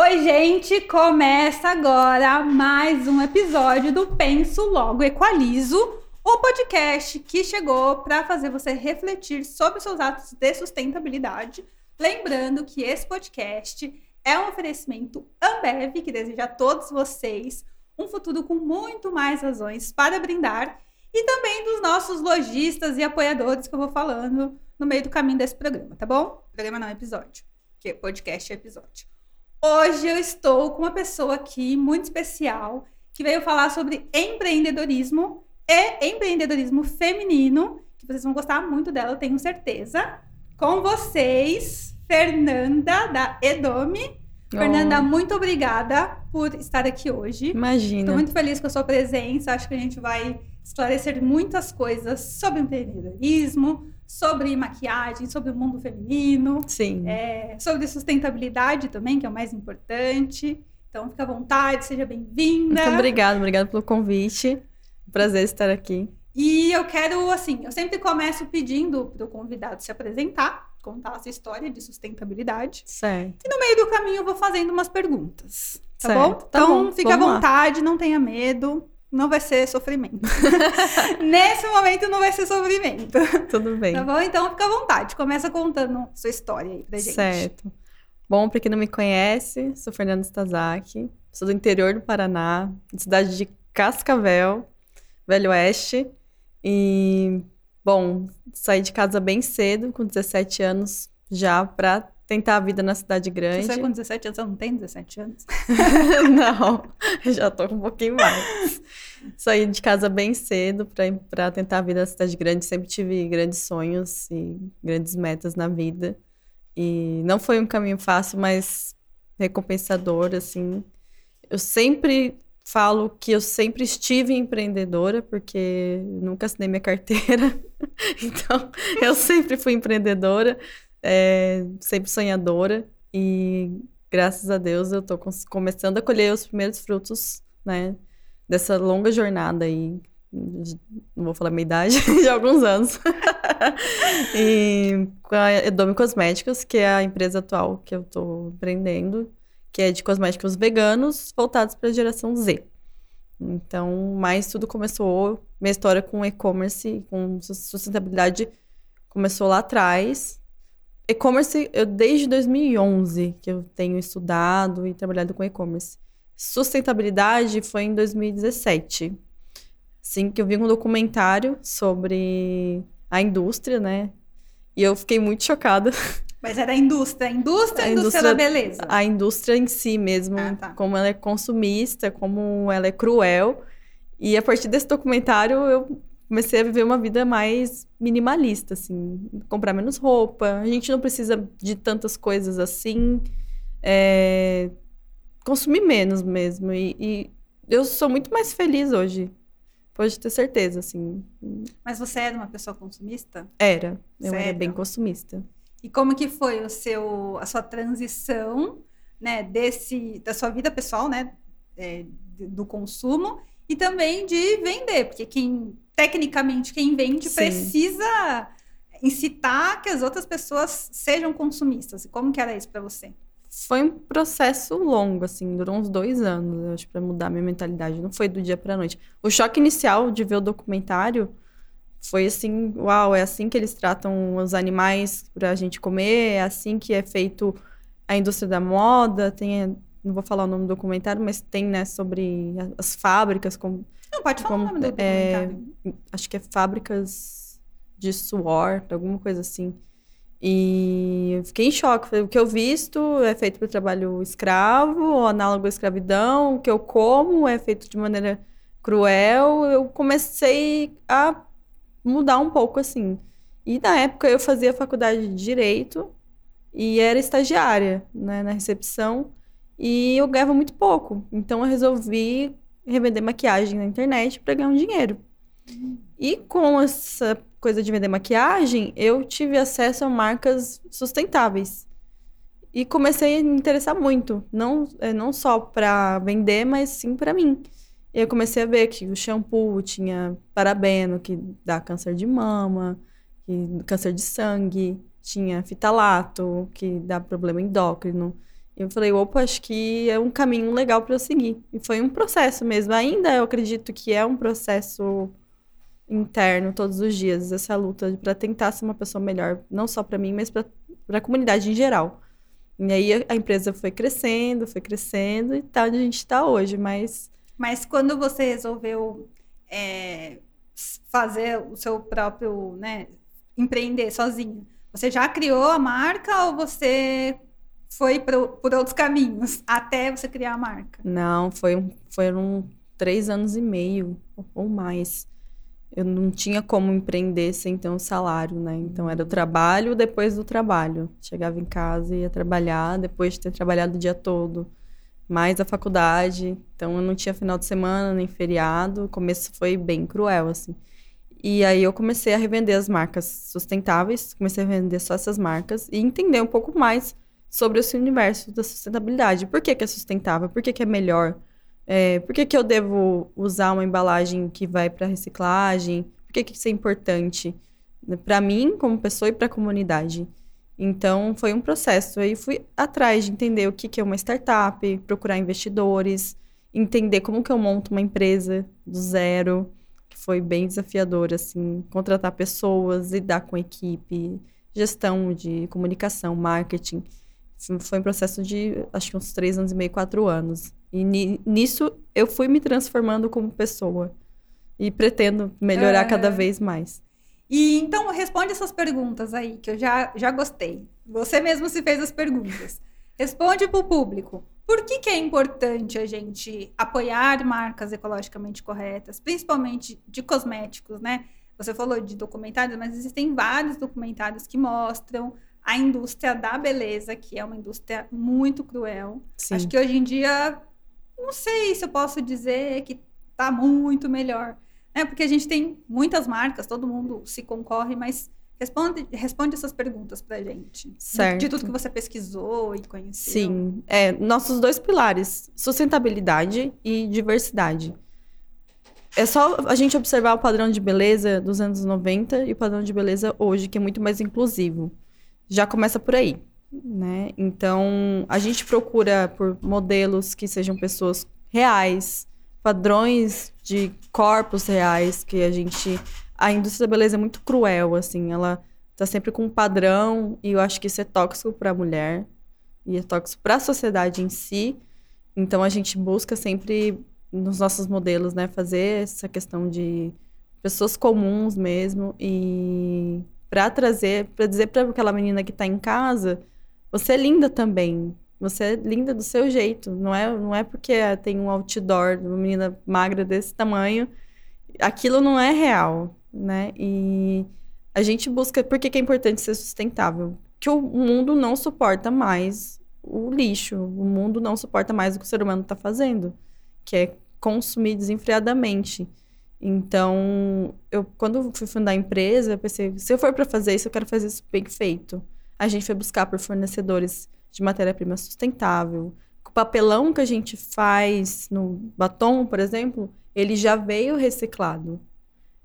Oi, gente! Começa agora mais um episódio do Penso Logo Equalizo, o podcast que chegou para fazer você refletir sobre seus atos de sustentabilidade. Lembrando que esse podcast é um oferecimento Ambev, que deseja a todos vocês um futuro com muito mais razões para brindar, e também dos nossos lojistas e apoiadores que eu vou falando no meio do caminho desse programa, tá bom? Programa não, episódio. Que podcast é episódio. Hoje eu estou com uma pessoa aqui muito especial que veio falar sobre empreendedorismo e empreendedorismo feminino, que vocês vão gostar muito dela, eu tenho certeza. Com vocês, Fernanda da Edome. Oh. Fernanda, muito obrigada por estar aqui hoje. Imagina. Estou muito feliz com a sua presença. Acho que a gente vai esclarecer muitas coisas sobre empreendedorismo, sobre maquiagem, sobre o mundo feminino. Sim. É, sobre sustentabilidade também, que é o mais importante. Então, fica à vontade, seja bem-vinda. Muito obrigada, obrigada pelo convite. Prazer estar aqui. E eu quero, assim, eu sempre começo pedindo para o convidado se apresentar, contar a sua história de sustentabilidade. Certo. E no meio do caminho eu vou fazendo umas perguntas. Tá certo. bom? Tá então, bom. fica à Vamos lá. vontade, não tenha medo. Não vai ser sofrimento. Nesse momento não vai ser sofrimento. Tudo bem. Tá bom? Então fica à vontade. Começa contando sua história aí pra gente. Certo. Bom, para quem não me conhece, sou Fernanda Stazaki, sou do interior do Paraná, cidade de Cascavel, Velho Oeste. E, bom, saí de casa bem cedo, com 17 anos, já para tentar a vida na cidade grande. Você com 17 anos, você não tem 17 anos? não, já tô com um pouquinho mais. Saí de casa bem cedo para tentar a vida na cidade grande. Sempre tive grandes sonhos e grandes metas na vida. E não foi um caminho fácil, mas recompensador, assim. Eu sempre falo que eu sempre estive empreendedora, porque nunca assinei minha carteira. então, eu sempre fui empreendedora, é, sempre sonhadora. E graças a Deus eu tô começando a colher os primeiros frutos, né? Dessa longa jornada aí. Não vou falar minha idade, de alguns anos. e com a Edome Cosméticos, que é a empresa atual que eu tô empreendendo, que é de cosméticos veganos voltados para a geração Z. Então, mas tudo começou, minha história com e-commerce, com sustentabilidade, começou lá atrás. E-commerce, eu desde 2011 que eu tenho estudado e trabalhado com e-commerce. Sustentabilidade foi em 2017. Assim que eu vi um documentário sobre a indústria, né? E eu fiquei muito chocada. Mas era a indústria, a indústria, a indústria, da beleza. A indústria em si mesmo, Ah, tá. como ela é consumista, como ela é cruel. E a partir desse documentário eu comecei a viver uma vida mais minimalista, assim, comprar menos roupa. A gente não precisa de tantas coisas assim. É, consumir menos mesmo. E, e eu sou muito mais feliz hoje. Pode ter certeza, assim. Mas você era uma pessoa consumista? Era. Eu era Sério? bem consumista. E como que foi o seu, a sua transição, né, desse, da sua vida pessoal, né, é, do consumo e também de vender, porque quem, tecnicamente, quem vende Sim. precisa incitar que as outras pessoas sejam consumistas. E como que era isso para você? Foi um processo longo, assim, durou uns dois anos, eu acho, pra mudar minha mentalidade. Não foi do dia pra noite. O choque inicial de ver o documentário foi assim: uau, é assim que eles tratam os animais pra gente comer, é assim que é feito a indústria da moda. Tem, não vou falar o nome do documentário, mas tem, né, sobre a- as fábricas, como, Não, pode falar como- o nome do é, documentário. acho que é fábricas de suor, alguma coisa assim. E fiquei em choque. O que eu visto é feito para trabalho escravo, ou análogo à escravidão. O que eu como é feito de maneira cruel. Eu comecei a mudar um pouco, assim. E na época eu fazia faculdade de Direito e era estagiária, né, na recepção. E eu ganhava muito pouco. Então eu resolvi revender maquiagem na internet para ganhar um dinheiro. E com essa coisa de vender maquiagem, eu tive acesso a marcas sustentáveis. E comecei a me interessar muito, não, é, não só para vender, mas sim para mim. Eu comecei a ver que o shampoo tinha parabeno, que dá câncer de mama, que câncer de sangue, tinha fitalato, que dá problema endócrino. Eu falei, opa, acho que é um caminho legal para eu seguir. E foi um processo mesmo. Ainda eu acredito que é um processo interno todos os dias, essa luta para tentar ser uma pessoa melhor, não só para mim, mas para a comunidade em geral. E aí a empresa foi crescendo, foi crescendo e tá onde a gente está hoje, mas... Mas quando você resolveu é, fazer o seu próprio, né, empreender sozinha, você já criou a marca ou você foi pro, por outros caminhos até você criar a marca? Não, foi foram três anos e meio ou mais eu não tinha como empreender sem ter um salário, né? Então era o trabalho depois do trabalho. Chegava em casa e ia trabalhar depois de ter trabalhado o dia todo. Mais a faculdade. Então eu não tinha final de semana nem feriado. O começo foi bem cruel, assim. E aí eu comecei a revender as marcas sustentáveis, comecei a vender só essas marcas e entender um pouco mais sobre esse universo da sustentabilidade. Por que, que é sustentável? Por que, que é melhor? É, por que, que eu devo usar uma embalagem que vai para reciclagem? Por que, que isso é importante para mim, como pessoa, e para a comunidade? Então, foi um processo. Aí fui atrás de entender o que, que é uma startup, procurar investidores, entender como que eu monto uma empresa do zero, que foi bem desafiador, assim, contratar pessoas, lidar com equipe, gestão de comunicação, marketing. Foi um processo de, acho que uns três anos e meio, quatro anos. E nisso eu fui me transformando como pessoa. E pretendo melhorar cada vez mais. E então responde essas perguntas aí, que eu já, já gostei. Você mesmo se fez as perguntas. Responde para o público. Por que, que é importante a gente apoiar marcas ecologicamente corretas, principalmente de cosméticos, né? Você falou de documentários, mas existem vários documentários que mostram a indústria da beleza, que é uma indústria muito cruel. Sim. Acho que hoje em dia não sei se eu posso dizer que está muito melhor. Né? Porque a gente tem muitas marcas, todo mundo se concorre, mas responde, responde essas perguntas para a gente. Certo. De, de, tudo que você pesquisou e conheceu. Sim. É, nossos dois pilares, sustentabilidade e diversidade. É só a gente observar o padrão de beleza dos anos 90 e o padrão de beleza hoje, que é muito mais inclusivo. Já começa por aí né? Então, a gente procura por modelos que sejam pessoas reais, padrões de corpos reais, que a gente a indústria da beleza é muito cruel, assim, ela tá sempre com um padrão e eu acho que isso é tóxico para a mulher e é tóxico para a sociedade em si. Então a gente busca sempre nos nossos modelos, né, fazer essa questão de pessoas comuns mesmo e para trazer, para dizer para aquela menina que está em casa você é linda também. Você é linda do seu jeito. Não é, não é porque tem um outdoor de uma menina magra desse tamanho. Aquilo não é real, né? E a gente busca. Por que, que é importante ser sustentável? Que o mundo não suporta mais o lixo. O mundo não suporta mais o que o ser humano está fazendo, que é consumir desenfreadamente. Então, eu quando fui fundar a empresa, eu pensei, se eu for para fazer isso, eu quero fazer isso bem feito a gente foi buscar por fornecedores de matéria-prima sustentável. O papelão que a gente faz no batom, por exemplo, ele já veio reciclado.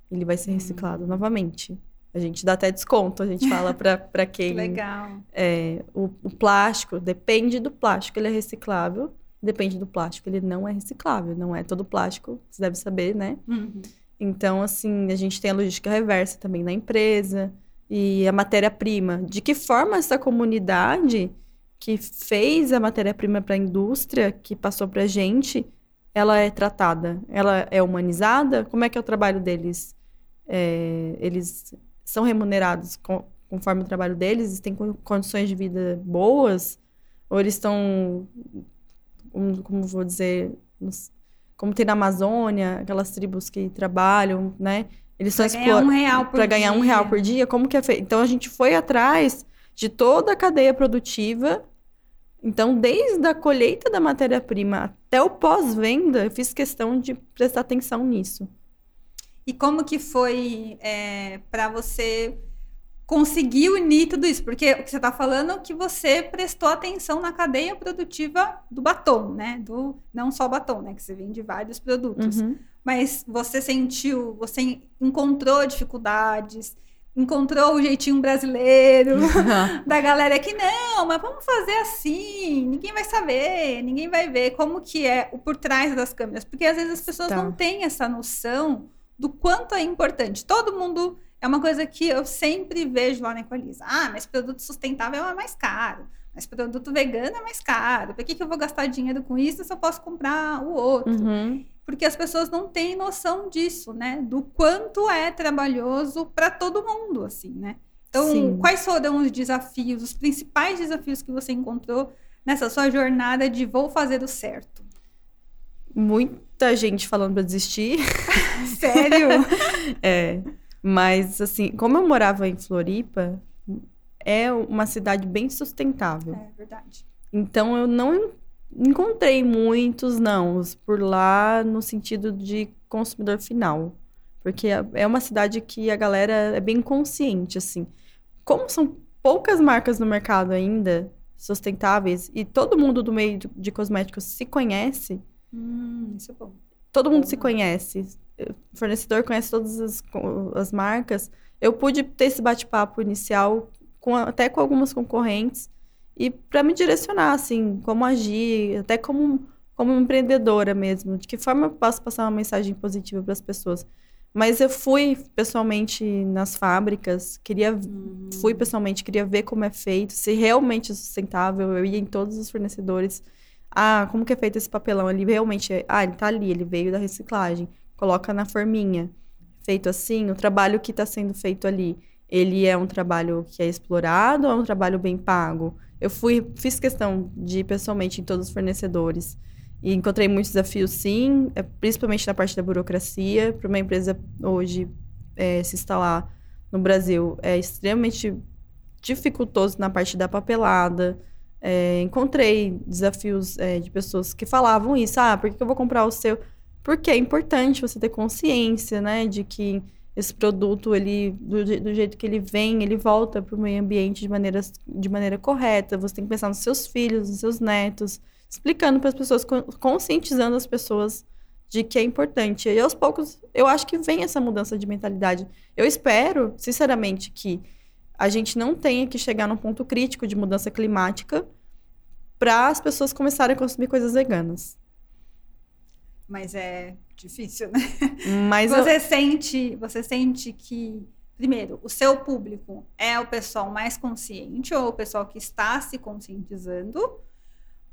Ele vai ser hum. reciclado novamente. A gente dá até desconto, a gente fala para quem. Legal. É, o, o, plástico, depende do plástico, ele é reciclável. Depende do plástico, ele não é reciclável. Não é todo plástico, você deve saber, né? Uhum. Então, assim, a gente tem a logística reversa também na empresa e a matéria-prima. De que forma essa comunidade que fez a matéria-prima para a indústria, que passou para a gente, ela é tratada? Ela é humanizada? Como é que é o trabalho deles? É, eles são remunerados com, conforme o trabalho deles? Eles têm condições de vida boas? Ou eles estão, como, vou dizer, como tem na Amazônia, aquelas tribos que trabalham, né? Eles pra ganhar um real por Para ganhar um real por dia, como que é feito? Então a gente foi atrás de toda a cadeia produtiva. Então, desde a colheita da matéria-prima até o pós-venda, eu fiz questão de prestar atenção nisso. E como que foi é, para você conseguir unir tudo isso? Porque o que você está falando é que você prestou atenção na cadeia produtiva do batom, né? Do, não só batom, né? Que você vende vários produtos. Uhum mas você sentiu, você encontrou dificuldades. encontrou o jeitinho brasileiro da galera que não, mas vamos fazer assim, ninguém vai saber, ninguém vai ver como que é o por trás das câmeras, porque às vezes as pessoas Tá. não têm essa noção do quanto é importante. Todo mundo é uma coisa que eu sempre vejo lá na Equaliza. Ah, mas produto sustentável é mais caro. Mas produto vegano é mais caro. Por que, que eu vou gastar dinheiro com isso se eu posso comprar o outro? Uhum. Porque as pessoas não têm noção disso, né? Do quanto é trabalhoso para todo mundo, assim, né? Então, Sim. quais foram os desafios, os principais desafios que você encontrou nessa sua jornada de vou fazer o certo? Muita gente falando pra desistir. Sério? É. Mas, assim, como eu morava em Floripa, é uma cidade bem sustentável. é verdade. Então, eu não encontrei muitos nãos por lá no sentido de consumidor final. Porque é- é uma cidade que a galera é bem consciente, assim. Como são poucas marcas no mercado ainda sustentáveis e todo mundo do meio de- cosméticos se conhece, Hum, isso é bom. todo mundo Bom. se conhece. O fornecedor conhece todas as, as marcas. Eu pude ter esse bate-papo inicial com, até com algumas concorrentes e para me direcionar, assim, como agir, até como, como empreendedora mesmo. De que forma eu posso passar uma mensagem positiva para as pessoas. Mas eu fui pessoalmente nas fábricas, queria Hum. fui pessoalmente, queria ver como é feito, se realmente é sustentável. Eu ia em todos os fornecedores. Ah, como que é feito esse papelão? Ele realmente é... Ah, ele tá ali, ele veio da reciclagem. Coloca na forminha. Feito assim, o trabalho que está sendo feito ali, ele é um trabalho que é explorado ou é um trabalho bem pago? Eu fui, fiz questão de ir pessoalmente em todos os fornecedores. E encontrei muitos desafios, sim, é, principalmente na parte da burocracia. Para uma empresa hoje é, se instalar no Brasil é extremamente dificultoso na parte da papelada. É, encontrei desafios é, de pessoas que falavam isso. Ah, por que eu vou comprar o seu? Porque é importante você ter consciência, né, de que esse produto, ele, do, do jeito que ele vem, ele volta para o meio ambiente de maneira, de maneira correta. Você tem que pensar nos seus filhos, nos seus netos, explicando para as pessoas, con- conscientizando as pessoas de que é importante. E aos poucos, eu acho que vem essa mudança de mentalidade. Eu espero, sinceramente, que a gente não tenha que chegar num ponto crítico de mudança climática para as pessoas começarem a consumir coisas veganas. Mas é difícil, né? Mas eu- Você sente, você sente que, primeiro, o seu público é o pessoal mais consciente ou o pessoal que está se conscientizando,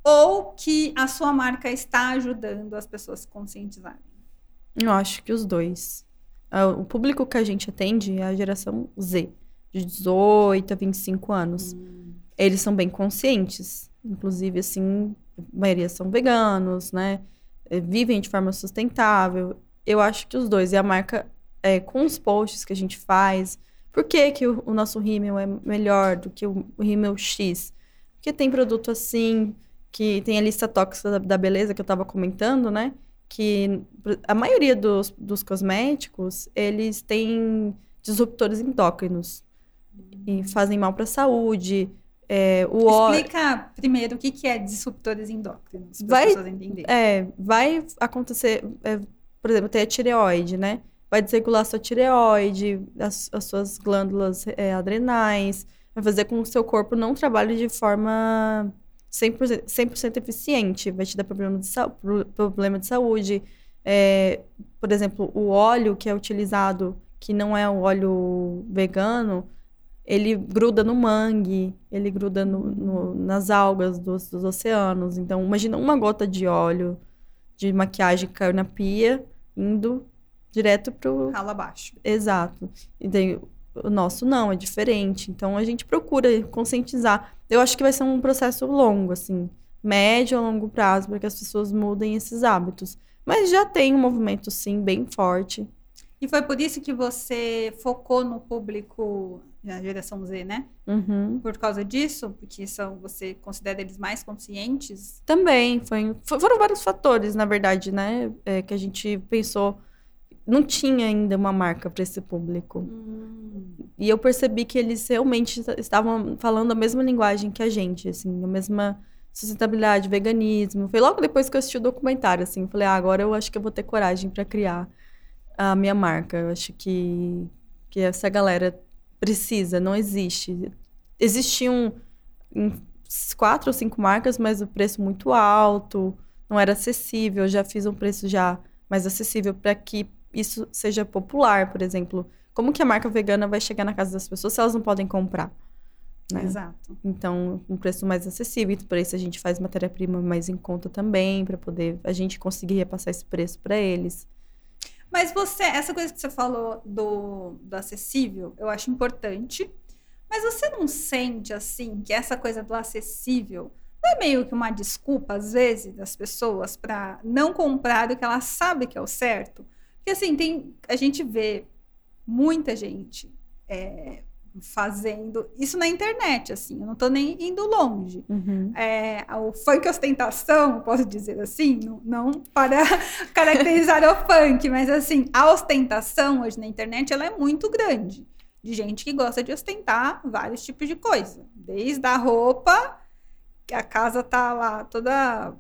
ou que a sua marca está ajudando as pessoas a se conscientizarem? Eu acho que os dois. Ah, O público que a gente atende é a geração Z, de 18 a 25 anos. Eles são bem conscientes. Inclusive, assim, a maioria são veganos, né? Eh, Vivem de forma sustentável. Eu acho que os dois. E a marca, eh, com os posts que a gente faz, por que, que o, o nosso rímel é melhor do que o, o rímel X? Porque tem produto assim, que tem a lista tóxica da, da beleza que eu tava comentando, né? Que a maioria dos, dos cosméticos, eles têm disruptores endócrinos e fazem mal para a saúde. É, o Explica primeiro o que que é disruptores endócrinos, para as pessoas entenderem. é, vai acontecer, é, por exemplo, tem a tireoide, né? Vai desregular a sua tireoide, as, as suas glândulas é, adrenais, vai fazer com que o seu corpo não trabalhe de forma 100%, 100% eficiente, vai te dar problema de, sa- pro- problema de saúde. É, por exemplo, o óleo que é utilizado, que não é o óleo vegano, ele gruda no mangue, ele gruda no- no- nas algas dos, dos oceanos. Então, imagina uma gota de óleo de maquiagem que caiu na pia, indo direto pro. Rala abaixo. Exato. E daí, o nosso não, é diferente. Então, a gente procura conscientizar. Eu acho que vai ser um processo longo, assim, médio a longo prazo, para que as pessoas mudem esses hábitos. Mas já tem um movimento, sim, bem forte. E foi por isso que você focou no público da geração Z, né? Uhum. Por causa disso, porque são, você considera eles mais conscientes. Também, foi, fo- foram vários fatores, na verdade, né? é, que a gente pensou. Não tinha ainda uma marca para esse público. E eu percebi que eles realmente est- estavam falando a mesma linguagem que a gente, assim, a mesma sustentabilidade, veganismo. Foi logo depois que eu assisti o documentário, assim, falei, ah, agora eu acho que eu vou ter coragem para criar a minha marca. Eu acho que, que essa galera precisa, não existe. Existiam quatro ou cinco marcas, mas o preço muito alto, não era acessível. Eu já fiz um preço já mais acessível para que isso seja popular, por exemplo. Como que a marca vegana vai chegar na casa das pessoas se elas não podem comprar? Né? Exato. Então, um preço mais acessível. Por isso a gente faz matéria-prima mais em conta também, para poder a gente conseguir repassar esse preço para eles. Mas você, essa coisa que você falou do, do acessível, eu acho importante. Mas você não sente, assim, que essa coisa do acessível não é meio que uma desculpa, às vezes, das pessoas para não comprar o que ela sabe que é o certo? Porque, assim, tem, a gente vê muita gente é, fazendo isso na internet, assim, eu não estou nem indo longe. Uhum. É, o funk ostentação, posso dizer assim, não, não para caracterizar o funk, mas assim, a ostentação hoje na internet ela é muito grande. De gente que gosta de ostentar vários tipos de coisa. Desde a roupa, que a casa tá lá toda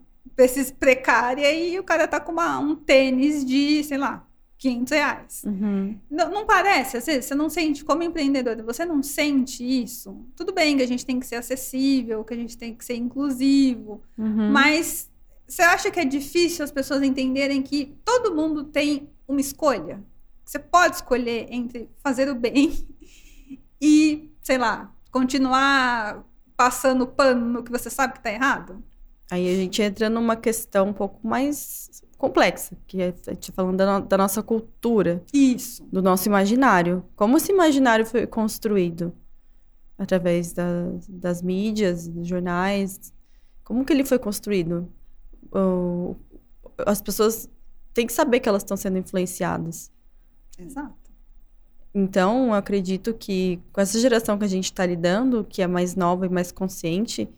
precária e o cara tá com uma, um tênis de, sei lá, 500 reais. Uhum. Não, não, parece, às vezes, você não sente, como empreendedora, você não sente isso? Tudo bem que a gente tem que ser acessível, que a gente tem que ser inclusivo, uhum. mas você acha que é difícil as pessoas entenderem que todo mundo tem uma escolha? Você pode escolher entre fazer o bem e, sei lá, continuar passando pano no que você sabe que está errado? Aí a gente entra numa questão um pouco mais complexa, que é a gente tá falando da, no, da, nossa cultura. Isso. Do nosso imaginário. Como esse imaginário foi construído? Através da, das mídias, dos jornais. Como que ele foi construído? O, as pessoas têm que saber que elas estão sendo influenciadas. Exato. Então, eu acredito que com essa geração que a gente está lidando, que é mais nova e mais consciente,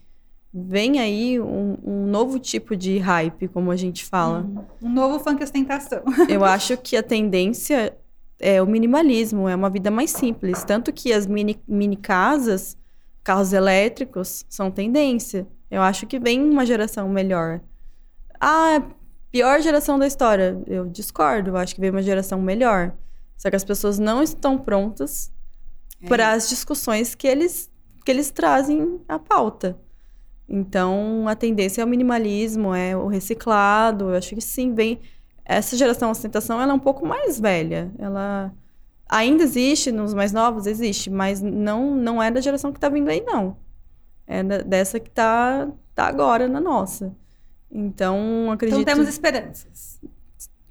vem aí um, um, novo tipo de hype, como a gente fala. Uhum. Um novo funk ostentação. Eu acho que a tendência é o minimalismo, é uma vida mais simples. Tanto que as mini, mini casas, carros elétricos, são tendência. Eu acho que vem uma geração melhor. Ah, pior geração da história. Eu discordo, eu acho que vem uma geração melhor. Só que as pessoas não estão prontas é. para as discussões que eles, que eles trazem à pauta. Então, a tendência é o minimalismo, é o reciclado. Eu acho que sim, vem. Essa geração ostentação ela é um pouco mais velha. Ela ainda existe nos mais novos, existe, mas não não é da geração que está vindo aí, não. É dessa que está tá agora na nossa. Então, acredito. Então temos esperanças.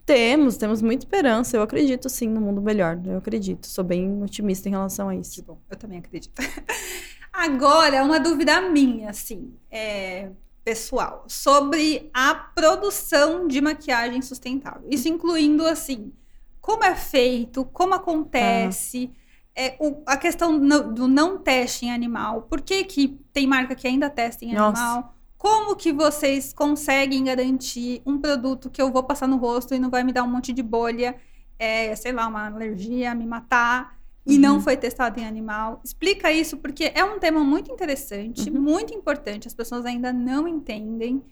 Temos, temos muita esperança. Eu acredito sim no mundo melhor. Eu acredito. Sou bem otimista em relação a isso. Que bom, eu também acredito. Agora, uma dúvida minha, assim, é, pessoal, sobre a produção de maquiagem sustentável. Isso incluindo, assim, como é feito, como acontece, ah. é, o, a questão no, do não teste em animal. Por que, que tem marca que ainda testa em Nossa. animal? Como que vocês conseguem garantir um produto que eu vou passar no rosto e não vai me dar um monte de bolha, é, sei lá, uma alergia, me matar? E uhum. não foi testado em animal. Explica isso porque é um tema muito interessante, uhum. muito importante. As pessoas ainda não entendem.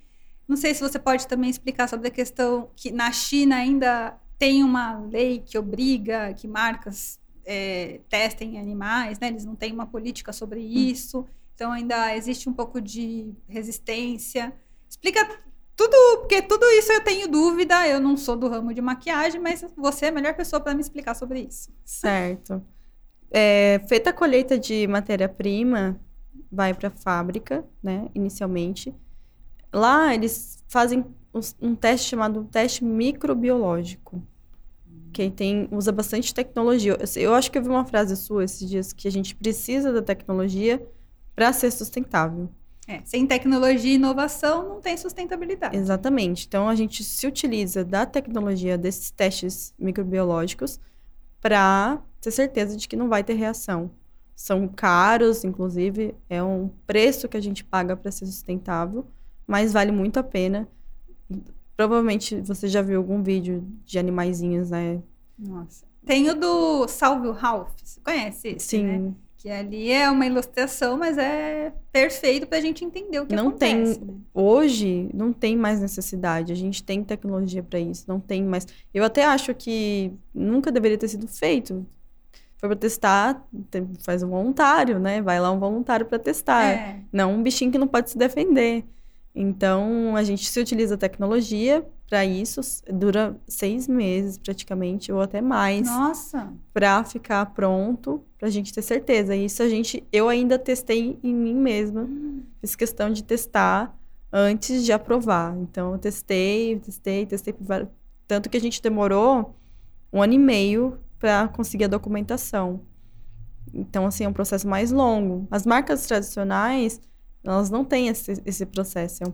Não sei se você pode também explicar sobre a questão que na China ainda tem uma lei que obriga que marcas é, testem em animais, né? Eles não têm uma política sobre uhum. isso. Então ainda existe um pouco de resistência. Explica tudo, porque tudo isso eu tenho dúvida. Eu não sou do ramo de maquiagem, mas você é a melhor pessoa para me explicar sobre isso. Certo. É, feita a colheita de matéria-prima, vai para a fábrica, né, inicialmente. Lá eles fazem um teste chamado teste microbiológico, que tem usa bastante tecnologia. Eu acho que eu vi uma frase sua esses dias que a gente precisa da tecnologia para ser sustentável. É, sem tecnologia e inovação não tem sustentabilidade. Exatamente. Então a gente se utiliza da tecnologia desses testes microbiológicos para ter certeza de que não vai ter reação. São caros, inclusive, é um preço que a gente paga para ser sustentável, mas vale muito a pena. Provavelmente você já viu algum vídeo de animaizinhos, né? Nossa. Tem o do Salve o Ralph, você conhece esse, Sim. Né? Que ali é uma ilustração, mas é perfeito para a gente entender o que não acontece. Tem, né? Hoje, não tem mais necessidade. A gente tem tecnologia para isso. Não tem mais. Eu até acho que nunca deveria ter sido feito. For pra testar, faz um voluntário, né? Vai lá um voluntário para testar. É. Não um bichinho que não pode se defender. Então, a gente se utiliza a tecnologia para isso, dura seis meses praticamente, ou até mais, Nossa. para ficar pronto, pra gente ter certeza. Isso a gente, eu ainda testei em mim mesma, fiz questão de testar antes de aprovar. Então, eu testei, testei, testei, tanto que a gente demorou um ano e meio para conseguir a documentação. Então, assim, é um processo mais longo. As marcas tradicionais, elas não têm esse, esse processo. É um-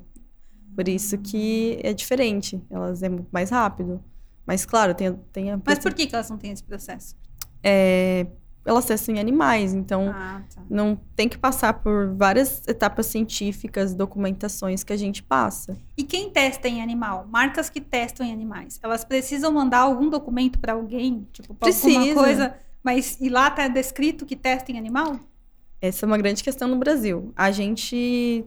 Por isso que é diferente. Elas é mais rápido. Mas, claro, tem, tem a... Mas por que, que elas não têm esse processo? é, elas testam em animais, então Ah, tá. não tem que passar por várias etapas científicas, documentações que a gente passa. E quem testa em animal? Marcas que testam em animais. Elas precisam mandar algum documento para alguém? Tipo, pra alguma coisa. Mas e lá tá descrito que testa em animal? Essa é uma grande questão no Brasil. A gente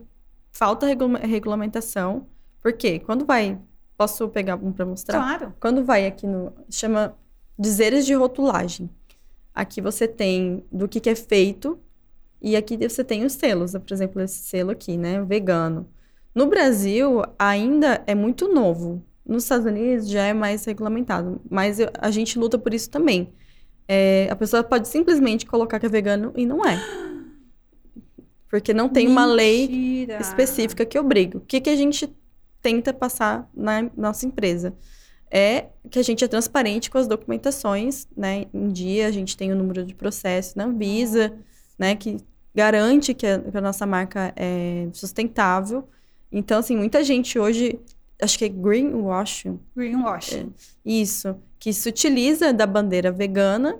falta regula- regulamentação, porque quando vai, posso pegar um para mostrar? Claro. Quando vai aqui no. Chama dizeres de rotulagem. Aqui você tem do que, que é feito e aqui você tem os selos. Por exemplo, esse selo aqui, né? Vegano. No Brasil, ainda é muito novo. Nos Estados Unidos já é mais regulamentado. Mas eu- a gente luta por isso também. É, a pessoa pode simplesmente colocar que é vegano e não é. Porque não tem uma lei Mentira. específica que obriga. O que, que a gente tenta passar na nossa empresa? É que a gente é transparente com as documentações, né? Em dia, a gente tem o número de processo na Anvisa, né? Que garante que a, que a nossa marca é sustentável. Então, assim, muita gente hoje, acho que é greenwashing, Greenwashing. isso, que se utiliza da bandeira vegana,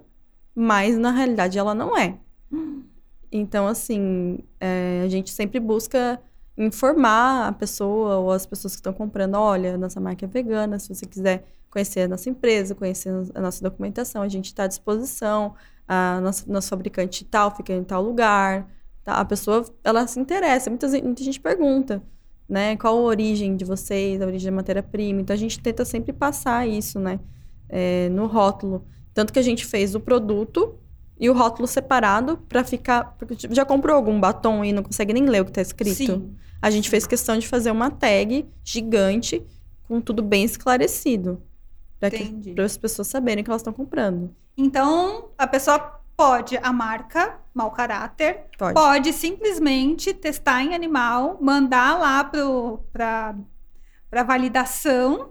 mas na realidade ela não é. Então, assim, é, a gente sempre busca informar a pessoa ou as pessoas que estão comprando, olha, nossa marca é vegana, se você quiser conhecer a nossa empresa, conhecer a nossa documentação, a gente está à disposição, a nossa, nosso fabricante tal fica em tal lugar, tá? A pessoa, ela se interessa, muita, muita gente pergunta, né, qual a origem de vocês, a origem da matéria-prima, então a gente tenta sempre passar isso, né, é, no rótulo. Tanto que a gente fez o produto e o rótulo separado para ficar. Porque tipo, já comprou algum batom e não consegue nem ler o que tá escrito? Sim. A gente fez questão de fazer uma tag gigante com tudo bem esclarecido. Para as pessoas saberem que elas estão comprando. Então, a pessoa pode, a marca, mau caráter, Pode. pode simplesmente testar em animal, mandar lá para para validação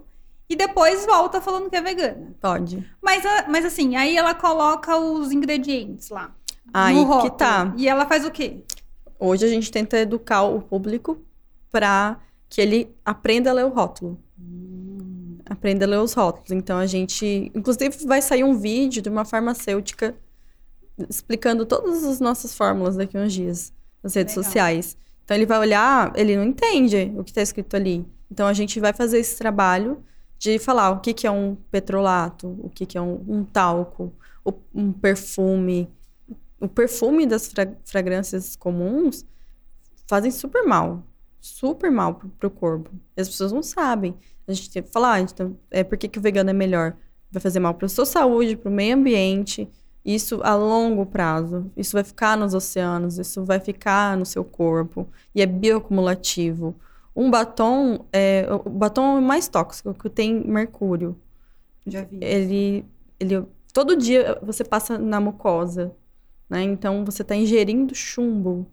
e depois volta falando que é vegana. Pode. Mas, a- mas assim, aí ela coloca os ingredientes lá. Aí no que rótulo. tá. E ela faz o quê? Hoje a gente tenta educar o público para que ele aprenda a ler o rótulo. Aprenda a ler os rótulos. Então a gente. Inclusive, vai sair um vídeo de uma farmacêutica explicando todas as nossas fórmulas daqui a uns dias nas redes Legal. sociais. Então ele vai olhar, ele não entende o que está escrito ali. Então a gente vai fazer esse trabalho de falar o que, que é um petrolato, o que, que é um, um talco, o- um perfume. O perfume das fra- fragrâncias comuns fazem super mal. Super mal pro, pro corpo. E as pessoas não sabem. A gente tem que falar, então, é, por que, que o vegano é melhor? Vai fazer mal para sua saúde, para o meio ambiente. Isso a longo prazo. Isso vai ficar nos oceanos, isso vai ficar no seu corpo. E é bioacumulativo. Um batom, é, o batom é mais tóxico, que tem mercúrio. Já vi. Ele, ele, todo dia você passa na mucosa, né? Então você está ingerindo chumbo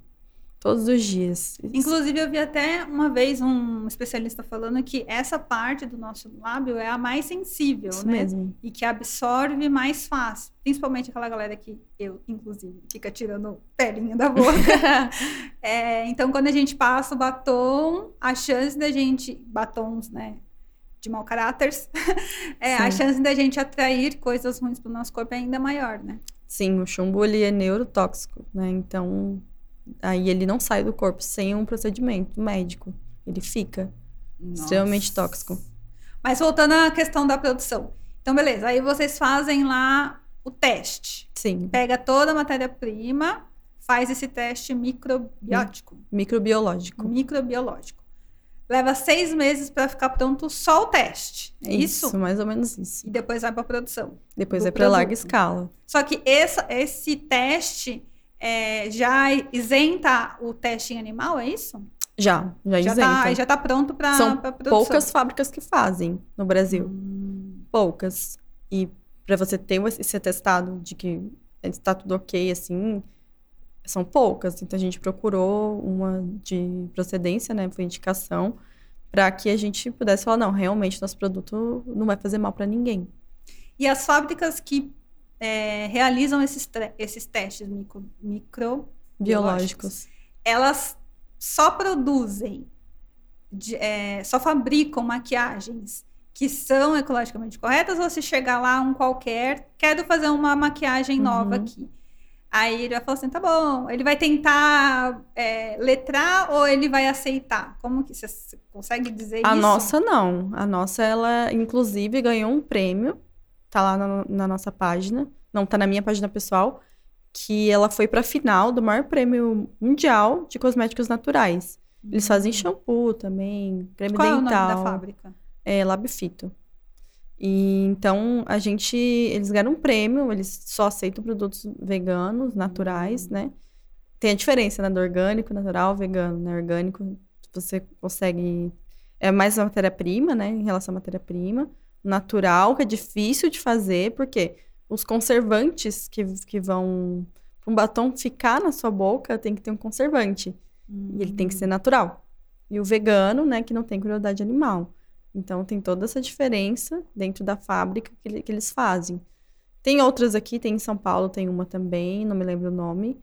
todos os dias. Inclusive, eu vi até uma vez um especialista falando que essa parte do nosso lábio é a mais sensível, Isso né? mesmo. E que absorve mais fácil. Principalmente aquela galera que eu, inclusive, fica tirando pelinha da boca. É, então, quando a gente passa o batom, a chance da gente. Batons, né? De mau caráter. é, a chance da gente atrair coisas ruins pro nosso corpo é ainda maior, né? Sim, o chumbo ele é neurotóxico, né? Então, aí ele não sai do corpo sem um procedimento médico. Ele fica extremamente Nossa. tóxico. Mas voltando à questão da produção. Então, beleza. Aí vocês fazem lá o teste. Sim, Pega toda a matéria-prima, faz esse teste microbiótico, microbiológico. microbiológico. leva seis meses para ficar pronto só o teste. É isso? Isso, mais ou menos isso. E depois vai para produção. Depois é para larga escala. Só que essa, esse teste é, já isenta o teste em animal, é isso? Já, já, Já isenta. tá, já tá pronto para São produção. Poucas fábricas que fazem no Brasil. Hum, Poucas. E para você ter esse atestado de que está tudo ok, assim, são poucas. Então a gente procurou uma de procedência, né? Foi indicação, para que a gente pudesse falar: não, realmente nosso produto não vai fazer mal para ninguém. E as fábricas que é, realizam esses, esses testes micro, micro Biológicos. elas só produzem, de- é, só fabricam maquiagens que são ecologicamente corretas, ou se chegar lá um qualquer, quero fazer uma maquiagem nova Uhum. aqui. Aí ele vai falar assim, tá bom. Ele vai tentar é, letrar ou ele vai aceitar? Como que você consegue dizer A isso? nossa não. A nossa, ela, inclusive, ganhou um prêmio. Tá lá na, na nossa página. Não tá na minha página pessoal. Que ela foi pra final do maior prêmio mundial de cosméticos naturais. Eles fazem shampoo também, creme Hum. Qual é o dental. nome da fábrica? É Labfito. E então a gente, eles ganharam um prêmio, eles só aceitam produtos veganos, naturais, né? Tem a diferença, né, do orgânico, natural, vegano, né? Orgânico, você consegue é mais a matéria-prima, né, em relação à matéria-prima, natural, que é difícil de fazer, porque os conservantes que, que vão um batom ficar na sua boca, tem que ter um conservante. E ele tem que ser natural. E o vegano, né, que não tem crueldade animal. Então tem toda essa diferença dentro da fábrica que, ele- que eles fazem. Tem outras aqui, tem em São Paulo, tem uma também, não me lembro o nome.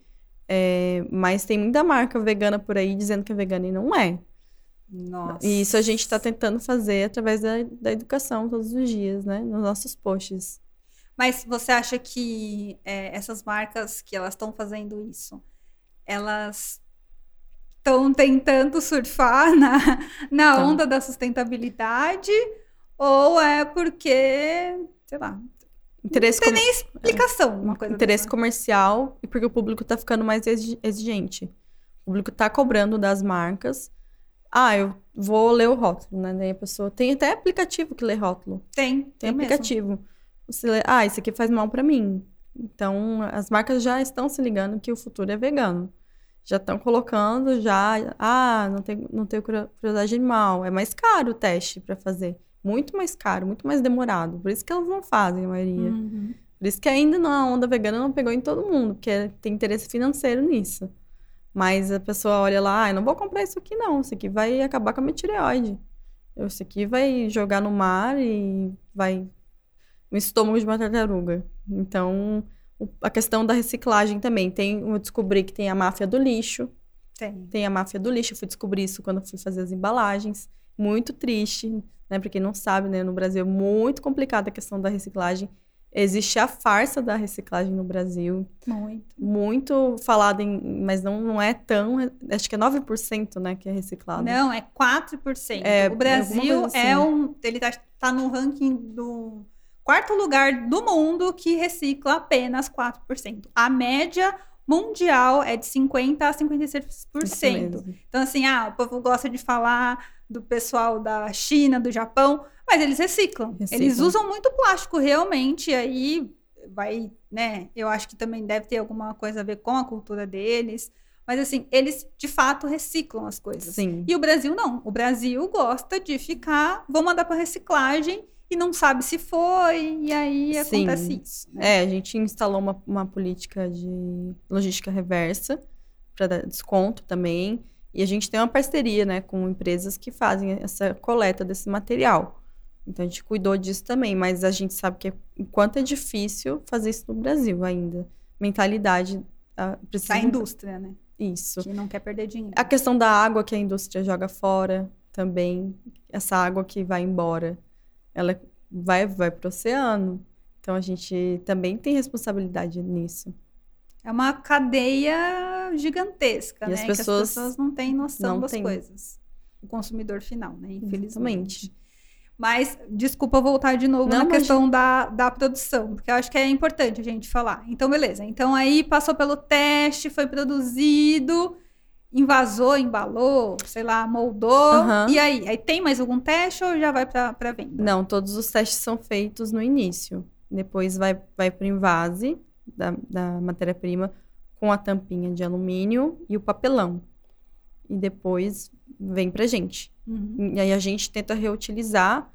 É, mas tem muita marca vegana por aí dizendo que é vegana e não é. Nossa. E isso a gente está tentando fazer através da, da educação todos os dias, né? Nos nossos posts. Mas você acha que é, essas marcas que elas estão fazendo isso, elas estão tentando surfar na, na onda da sustentabilidade? Ou é porque, sei lá, Interesse, não tem nem explicação uma coisa interesse dessa. comercial e porque o público tá ficando mais exi- exigente. O público tá cobrando das marcas. Ah, eu vou ler o rótulo, né? Daí a pessoa tem até aplicativo que lê rótulo. Tem, Tem tem mesmo. aplicativo. Você lê, ah, isso aqui faz mal pra mim. Então, as marcas já estão se ligando que o futuro é vegano. Já estão colocando já, ah, não tem, não tem cru- crueldade animal. É mais caro o teste pra fazer. Muito mais caro, muito mais demorado. Por isso que elas não fazem, a maioria. Uhum. Por isso que ainda não, a onda vegana não pegou em todo mundo, porque tem interesse financeiro nisso. Mas a pessoa olha lá, ah, eu não vou comprar isso aqui não, isso aqui vai acabar com a minha tireoide. Isso aqui vai jogar no mar e vai no estômago de uma tartaruga. Então, o- a questão da reciclagem também. Tem, eu descobri que tem a máfia do lixo, Tem. tem a máfia do lixo. Eu fui descobrir isso quando fui fazer as embalagens. Muito triste, né? Pra quem não sabe, né? No Brasil é muito complicada a questão da reciclagem. Existe a farsa da reciclagem no Brasil, Muito. muito falada, em, mas não, não é tão. Acho que é 9%, né? Que é reciclado. Não, é 4%. É, o Brasil coisa é assim. um. Ele tá, tá no ranking do quarto lugar do mundo que recicla apenas 4%. A média mundial é de 50% a 56%. Isso mesmo. Então, assim, ah, o povo gosta de falar do pessoal da China, do Japão, mas eles reciclam. Reciclam. Eles usam muito plástico, realmente, aí vai, né? Eu acho que também deve ter alguma coisa a ver com a cultura deles. Mas, assim, eles de fato reciclam as coisas. Sim. E o Brasil não. O Brasil gosta de ficar, vou mandar para reciclagem e não sabe se foi, e aí Sim. acontece isso. né? É, a gente instalou uma, uma política de logística reversa para dar desconto também. E a gente tem uma parceria, né, com empresas que fazem essa coleta desse material. Então a gente cuidou disso também, mas a gente sabe que o quanto é difícil fazer isso no Brasil ainda. Mentalidade ah, precisa Da indústria, né? isso. Que não quer perder dinheiro. A questão da água que a indústria joga fora também, essa água que vai embora, ela vai vai para o oceano. Então a gente também tem responsabilidade nisso. É uma cadeia gigantesca, E né? as que pessoas as pessoas não têm noção não das têm. coisas. O consumidor final, né? Infelizmente. Exatamente. Mas, desculpa voltar de novo Não, na questão da, da produção, porque eu acho que é importante a gente falar. Então, beleza. Então, aí passou pelo teste, foi produzido. invasou, embalou, sei lá, moldou. Aham. E aí? Aí tem mais algum teste ou já vai pra venda? Não, todos os testes são feitos no início. Depois vai, vai para o invase da, da matéria-prima com a tampinha de alumínio e o papelão. E depois vem pra gente. Uhum. E aí a gente tenta reutilizar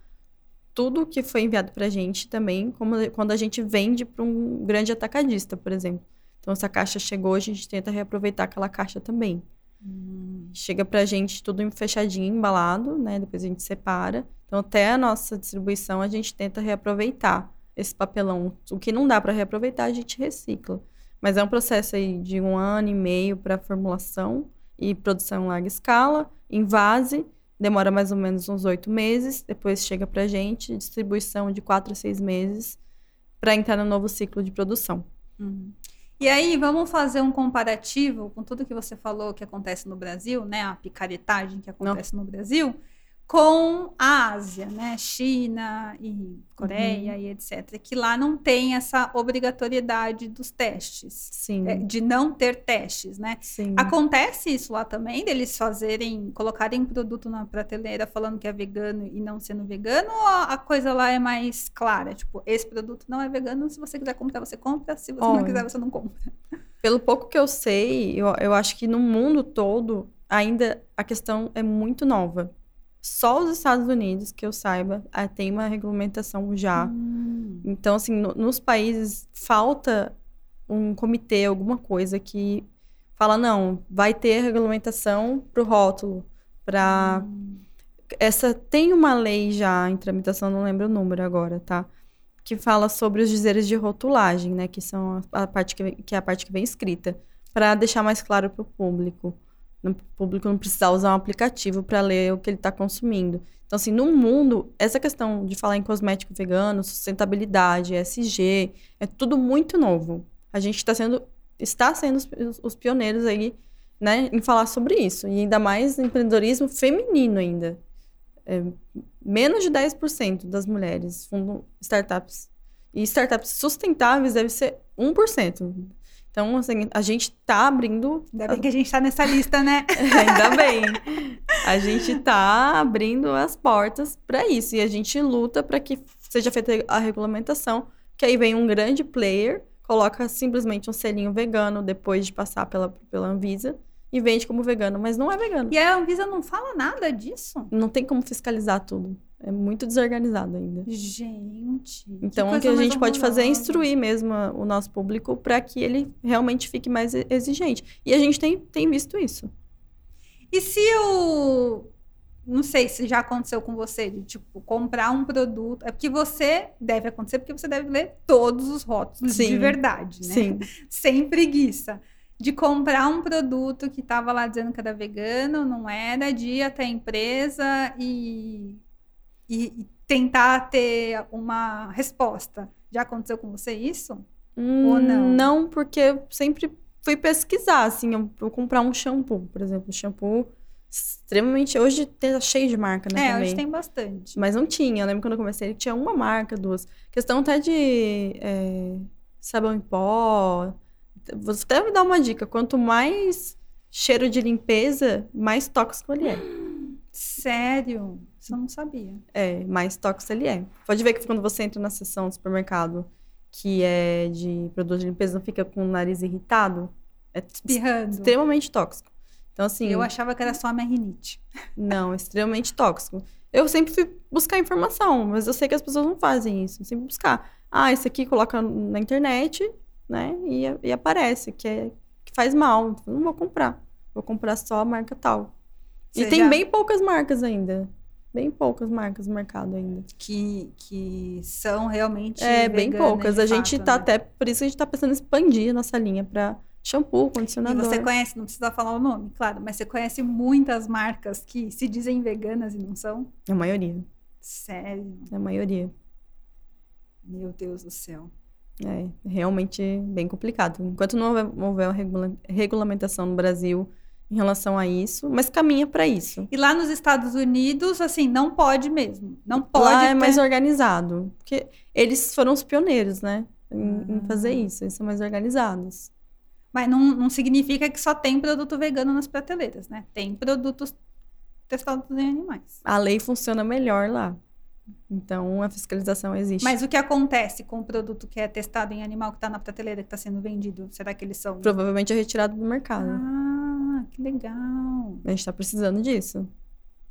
tudo que foi enviado pra gente também, como quando a gente vende para um grande atacadista, por exemplo. Então, se a caixa chegou, a gente tenta reaproveitar aquela caixa também. Hum. Chega pra gente tudo fechadinho, embalado, né? Depois a gente separa. Então, até a nossa distribuição, a gente tenta reaproveitar esse papelão. O que não dá para reaproveitar, a gente recicla. Mas é um processo aí de um ano e meio para formulação e produção em larga escala, em vase, demora mais ou menos uns oito meses, depois chega pra gente, distribuição de quatro a seis meses para entrar no novo ciclo de produção. Uhum. E aí, vamos fazer um comparativo com tudo que você falou que acontece no Brasil, né? A picaretagem que acontece no Brasil, com a Ásia, né? China e Coreia Uhum. e etc. Que lá não tem essa obrigatoriedade dos testes, Sim, é, de não ter testes, né? sim. Acontece isso lá também, deles fazerem, colocarem produto na prateleira falando que é vegano e não sendo vegano, ou a coisa lá é mais clara? Tipo, esse produto não é vegano, se você quiser comprar, você compra, se você não Olha. quiser, você não compra. Pelo pouco que eu sei, eu, eu acho que no mundo todo ainda a questão é muito nova. Só os Estados Unidos, que eu saiba, ah, tem uma regulamentação já. Hum. Então, assim, no- nos países falta um comitê, alguma coisa que fala, não, vai ter regulamentação pro rótulo, para Hum. essa tem uma lei já em tramitação, não lembro o número agora, tá? Que fala sobre os dizeres de rotulagem, né? Que são a, a parte que, vem- que é a parte que vem escrita, para deixar mais claro para o público. O público não precisar usar um aplicativo para ler o que ele está consumindo. Então, assim, no mundo, essa questão de falar em cosmético vegano, sustentabilidade, SG, é tudo muito novo. A gente está sendo, está sendo os, os pioneiros aí, né, em falar sobre isso. E ainda mais empreendedorismo feminino ainda. É, menos de 10% das mulheres fundam startups. E startups sustentáveis deve ser 1%. Então, assim, a gente tá abrindo. Ainda bem que a gente tá nessa lista, né? Ainda bem. A gente tá abrindo as portas para isso. E a gente luta para que seja feita a regulamentação. Que aí vem um grande player, coloca simplesmente um selinho vegano depois de passar pela, pela Anvisa e vende como vegano, mas não é vegano. E a Anvisa não fala nada disso? Não tem como fiscalizar tudo. É muito desorganizado ainda. Gente. Então, o que a gente pode fazer é instruir mesmo o nosso público para que ele realmente fique mais exigente. E a gente tem, tem visto isso. E se eu. Não sei se já aconteceu com você, de tipo, comprar um produto. É porque você deve acontecer, porque você deve ler todos os rótulos de Sim. verdade, né? Sim. Sem preguiça. De comprar um produto que tava lá dizendo que era vegano, não era, de ir até a empresa e, e, tentar ter uma resposta. Já aconteceu com você isso? Ou não? Hum, Não, porque eu sempre fui pesquisar, assim, eu vou comprar um shampoo, por exemplo, um shampoo extremamente... Hoje tá cheio de marca, né, é, também. hoje tem bastante. Mas não tinha, eu lembro quando eu comecei, tinha uma marca, duas. Questão até de é, sabão em pó. Você até me dá uma dica, quanto mais cheiro de limpeza, mais tóxico ele é. Sério? Isso eu não sabia. É, mais tóxico ele é. Pode ver que quando você entra na seção do supermercado que é de produto de limpeza, não fica com o nariz irritado? É Espirrando. extremamente tóxico. Então, assim, Eu achava que era só a minha rinite. não, extremamente tóxico. Eu sempre fui buscar informação, mas eu sei que as pessoas não fazem isso. Sempre buscar. Ah, esse aqui coloca na internet, né? E, e aparece que, é, que faz mal. Então, não vou comprar. Vou comprar só a marca tal. E Você tem já- bem poucas marcas ainda. Bem poucas marcas no mercado ainda. Que, que são realmente. É, bem poucas. A gente fato, tá né? até. Por isso a gente tá pensando em expandir a nossa linha pra shampoo, E condicionador. você conhece, não precisa falar o nome, claro, mas você conhece muitas marcas que se dizem veganas e não são? A maioria. Sério? A maioria. Meu Deus do céu. É realmente bem complicado. Enquanto não houver, uma regula- regulamentação no Brasil em relação a isso, mas caminha para isso. E lá nos Estados Unidos, assim, não pode mesmo. Não pode. Lá é ter- mais organizado, porque eles foram os pioneiros, né, em, em Ah. fazer isso. Eles são mais organizados. Mas não, não significa que só tem produto vegano nas prateleiras, né? Tem produtos testados em animais. A lei funciona melhor lá. Então a fiscalização existe. Mas o que acontece com o produto que é testado em animal que está na prateleira que está sendo vendido? Será que eles são. Provavelmente é retirado do mercado. Ah, que legal. A gente tá precisando disso.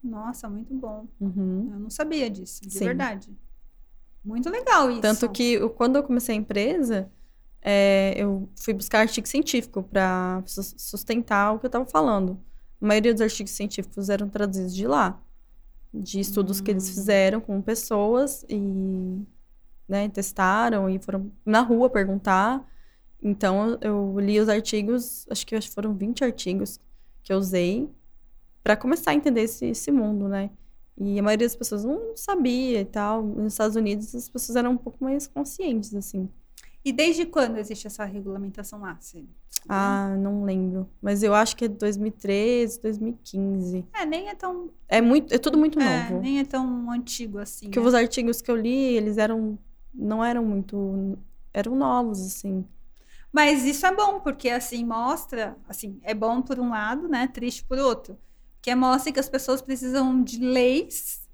Nossa, muito bom. Uhum. Eu não sabia disso, de Sim. verdade. Muito legal isso. Tanto que eu- quando eu comecei a empresa, é, eu fui buscar artigo científico para sustentar o que eu estava falando. A maioria dos artigos científicos eram traduzidos de lá, de estudos que eles fizeram com pessoas e né, testaram e foram na rua perguntar. Então eu li os artigos, acho que foram 20 artigos que eu usei para começar a entender esse, esse mundo, né? E a maioria das pessoas não sabia e tal. Nos Estados Unidos as pessoas eram um pouco mais conscientes, assim. E desde quando existe essa regulamentação lá? Você? Ah, não lembro. Mas eu acho que é 2013, 2015. É, nem é tão. É muito, é tudo muito é, novo. nem é tão antigo assim. Porque né? os artigos que eu li, eles eram não eram muito eram novos assim. Mas isso é bom, porque assim mostra, assim, é bom por um lado, né? Triste por outro. Que mostra que as pessoas precisam de leis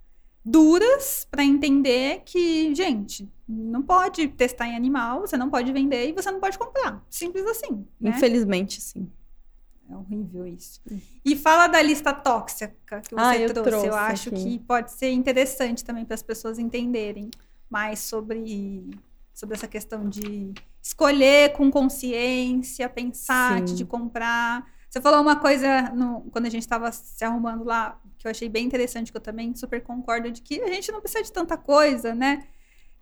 duras para entender que, gente, não pode testar em animal, você não pode vender e você não pode comprar. Simples assim. Né? Infelizmente, sim. É horrível isso. E fala da lista tóxica que você Ah, eu trouxe. trouxe Eu acho aqui. que pode ser interessante também para as pessoas entenderem mais sobre, sobre essa questão de escolher com consciência, pensar antes de comprar. Você falou uma coisa no- quando a gente estava se arrumando lá, que eu achei bem interessante, que eu também super concordo, de que a gente não precisa de tanta coisa, né?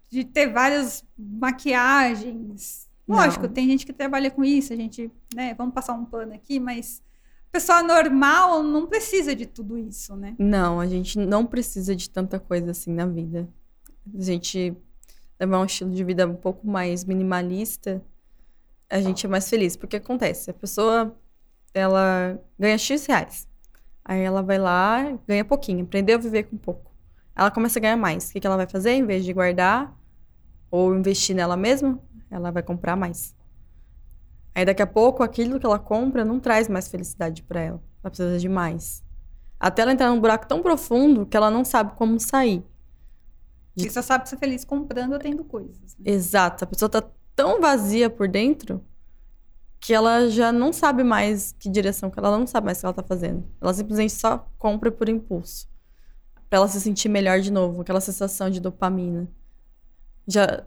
De ter várias maquiagens. Lógico, Não. tem gente que trabalha com isso, a gente, né? Vamos passar um pano aqui, mas pessoa normal não precisa de tudo isso, né? Não, a gente não precisa de tanta coisa assim na vida. A gente levar um estilo de vida um pouco mais minimalista, a gente é mais feliz. Porque acontece, a pessoa, ela ganha X reais. Aí ela vai lá, ganha pouquinho, aprendeu a viver com pouco. Ela começa a ganhar mais. O que que ela vai fazer? Em vez de guardar ou investir nela mesma, ela vai comprar mais. Aí daqui a pouco, aquilo que ela compra não traz mais felicidade pra ela. Ela precisa de mais. Até ela entrar num buraco tão profundo que ela não sabe como sair. Você só sabe ser feliz comprando ou tendo coisas. né? Exato. A pessoa tá tão vazia por dentro que ela já não sabe mais que direção, que ela não sabe mais o que ela tá fazendo. Ela simplesmente só compra por impulso. Pra ela se sentir melhor de novo, aquela sensação de dopamina. Já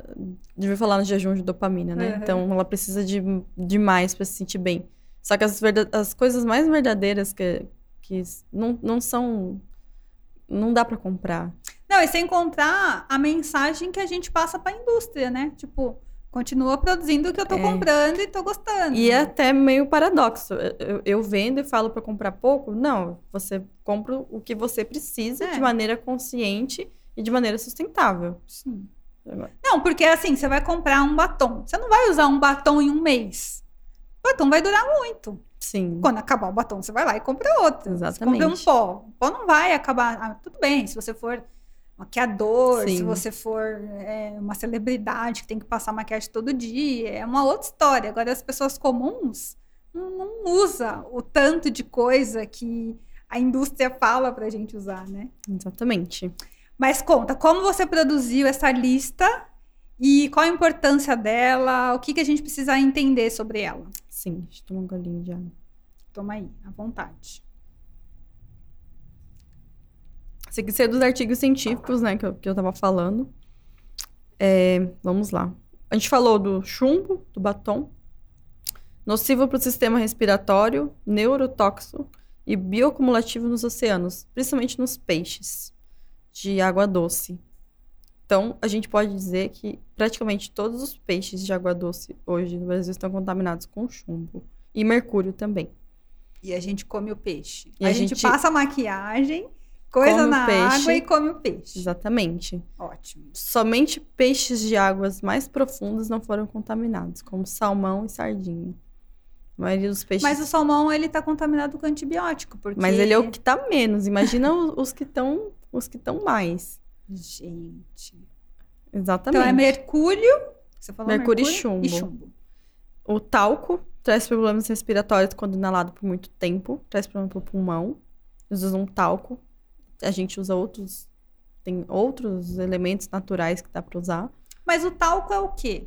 devia falar no jejum de dopamina, né? Uhum. Então ela precisa de, de mais pra se sentir bem. Só que as, verda- as coisas mais verdadeiras que, que não, não são. Não dá pra comprar. Não, e sem contar a mensagem que a gente passa para a indústria, né? Tipo, continua produzindo o que eu tô É. comprando e tô gostando. E é até meio paradoxo. Eu, eu- vendo e falo para comprar pouco. Não, você compra o que você precisa É. de maneira consciente e de maneira sustentável. Sim. Não, porque assim, você vai comprar um batom. Você não vai usar um batom em um mês. O batom vai durar muito. Sim. Quando acabar o batom, você vai lá e compra outro. Você Exatamente. compra um pó. O pó não vai acabar. Ah, tudo bem, se você for maquiador, se Sim. você for é, uma celebridade que tem que passar maquiagem todo dia, é uma outra história. Agora, as pessoas comuns não, não usa o tanto de coisa que a indústria fala pra gente usar, né? Exatamente. Mas conta, como você produziu essa lista e qual a importância dela, o que, que a gente precisa entender sobre ela? Sim, deixa eu tomar um golinho de água. Toma aí, à vontade. Esse aqui é dos artigos científicos, né, que eu, que eu tava falando. É, vamos lá. A gente falou do chumbo, do batom, nocivo para o sistema respiratório, neurotóxico e bioacumulativo nos oceanos, principalmente nos peixes de água doce. Então, a gente pode dizer que praticamente todos os peixes de água doce hoje no Brasil estão contaminados com chumbo e mercúrio também. E a gente come o peixe. E a, a gente, gente passa maquiagem, coisa come na peixe. água e come o peixe. Exatamente. Ótimo. Somente peixes de águas mais profundas não foram contaminados, como salmão e sardinha. A maioria dos peixes. Mas o salmão, ele tá contaminado com antibiótico, porque... Mas ele é o que tá menos. Imagina os, que estão os que estão mais. Gente... Exatamente. Então é mercúrio... Você falou Mercúrio e mercúrio chumbo. E chumbo. O talco traz problemas respiratórios quando inalado por muito tempo, traz problema pro pulmão. Eles usam talco. A gente usa outros. Tem outros elementos naturais que dá pra usar. Mas o talco é o quê?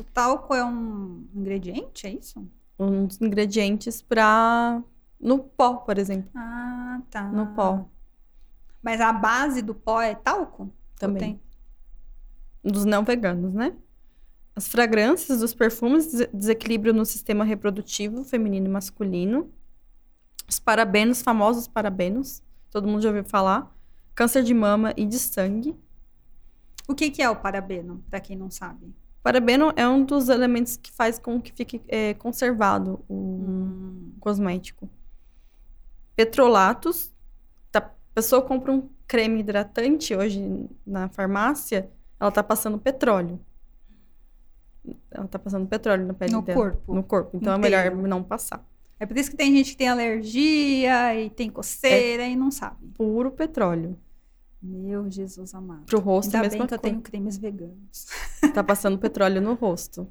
O talco é um ingrediente, é isso? Um dos ingredientes pra. No pó, por exemplo. Ah, tá. No pó. Mas a base do pó é talco? Também. tem? Dos não veganos, né? As fragrâncias dos perfumes des- desequilíbrio no sistema reprodutivo feminino e masculino. Os parabenos, famosos parabenos. Todo mundo já ouviu falar. Câncer de mama e de sangue. O que, que é o parabeno, pra quem não sabe? Parabeno é um dos elementos que faz com que fique é, conservado o Hum. cosmético. Petrolatos. tá- A pessoa compra um creme hidratante hoje na farmácia, ela tá passando petróleo. Ela tá passando petróleo na pele No dela. corpo. No corpo. Então é melhor inteiro. não passar. É por isso que tem gente que tem alergia e tem coceira e não sabe. Puro petróleo. Meu Jesus amado. Pro rosto, a Ainda mesma bem que eu coisa. tenho cremes veganos. Tá passando petróleo no rosto.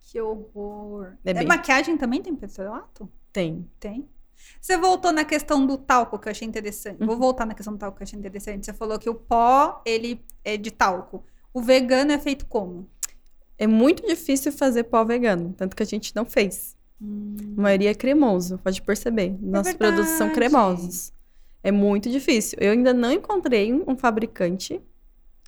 Que horror. É É bem- maquiagem também tem petrolato? Tem. Tem. Você voltou na questão do talco, que eu achei interessante. Uhum. Vou voltar na questão do talco, que eu achei interessante. Você falou que o pó, ele é de talco. O vegano é feito como? É muito difícil fazer pó vegano, tanto que a gente não fez. A maioria é cremoso, pode perceber. Nossos produtos são cremosos. É muito difícil. Eu ainda não encontrei um, fabricante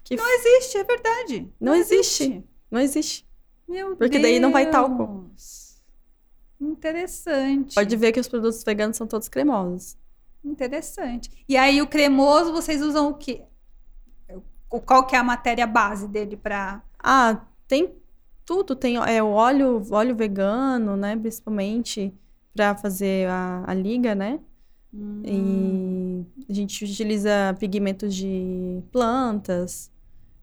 que Não existe, é verdade. Não existe. não existe. Meu Porque daí não vai talco. Deus. Interessante. Pode ver que os produtos veganos são todos cremosos. Interessante. E aí o cremoso, vocês usam o quê? Qual que é a matéria base dele para Ah, tem tudo. Tem é, o óleo, óleo vegano, né? Principalmente para fazer a, a liga, né? Hum. E a gente utiliza pigmentos de plantas.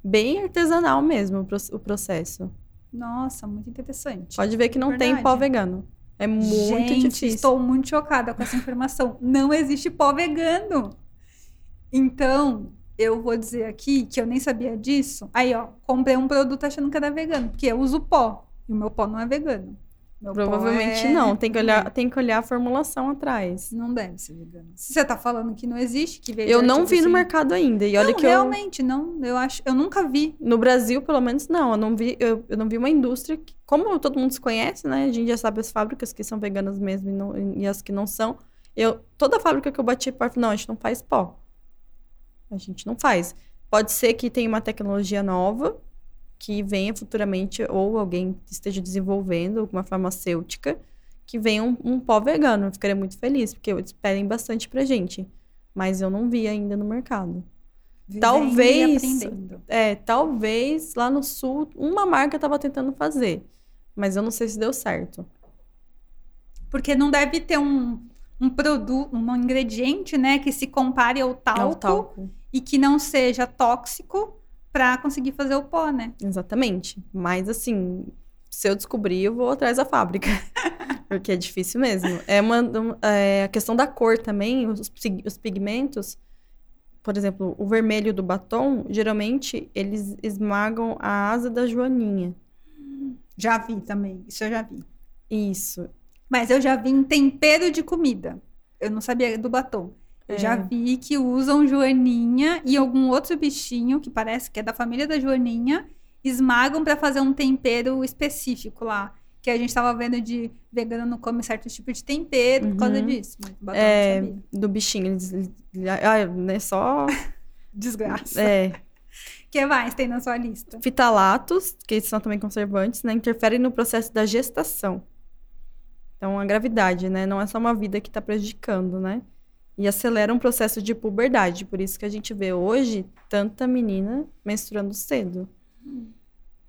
Bem artesanal mesmo o pro- o processo. Nossa, muito interessante. Pode ver que não tem Verdade. pó vegano. É muito Gente, difícil. estou muito chocada com essa informação. Não existe pó vegano. Então, eu vou dizer aqui que eu nem sabia disso. Aí, ó, comprei um produto achando que era vegano, porque eu uso pó. E o meu pó não é vegano. Meu Provavelmente é- não. Tem que, olhar, tem que olhar a formulação atrás. Não deve ser vegano. Se você tá falando que não existe, que veio Eu não artigo vi no sem- mercado ainda. E olha não, que eu. realmente, não. Eu acho, eu nunca vi. No Brasil, pelo menos, não. Eu não vi, eu, eu não vi uma indústria. Que, como todo mundo se conhece, né? A gente já sabe as fábricas que são veganas mesmo e, não- e as que não são. Eu, toda fábrica que eu bati porta, não, a gente não faz pó. A gente não faz. Pode ser que tenha uma tecnologia nova que venha futuramente, ou alguém esteja desenvolvendo, alguma farmacêutica, que venha um, um pó vegano. Eu ficaria muito feliz, porque eles pedem bastante pra gente. Mas eu não vi ainda no mercado. Vivendo Talvez-. É, talvez lá no sul uma marca tava tentando fazer, mas eu não sei se deu certo. Porque não deve ter um, um produto, um ingrediente, né, que se compare ao É talco, talco. E que não seja tóxico para conseguir fazer o pó, né? Exatamente. Mas assim, se eu descobrir, eu vou atrás da fábrica. Porque é difícil mesmo. É uma um, é, a questão da cor também, os, os pigmentos. Por exemplo, o vermelho do batom, geralmente eles esmagam a asa da joaninha. Já vi também, isso eu já vi. Isso. Mas eu já vi em tempero de comida. Eu não sabia do batom. Eu É. já vi que usam joaninha e algum outro bichinho que parece que é da família da joaninha, esmagam para fazer um tempero específico lá. Que a gente tava vendo de vegano não come certo tipo de tempero por causa Uhum. disso. É, do bichinho. Eles- ah, né, só. Desgraça. É, O que mais tem na sua lista? Fitalatos, que são também conservantes, né, interferem no processo da gestação. Então, a gravidade, né, não é só uma vida que está prejudicando, né? E acelera um processo de puberdade. Por isso que a gente vê hoje tanta menina menstruando cedo.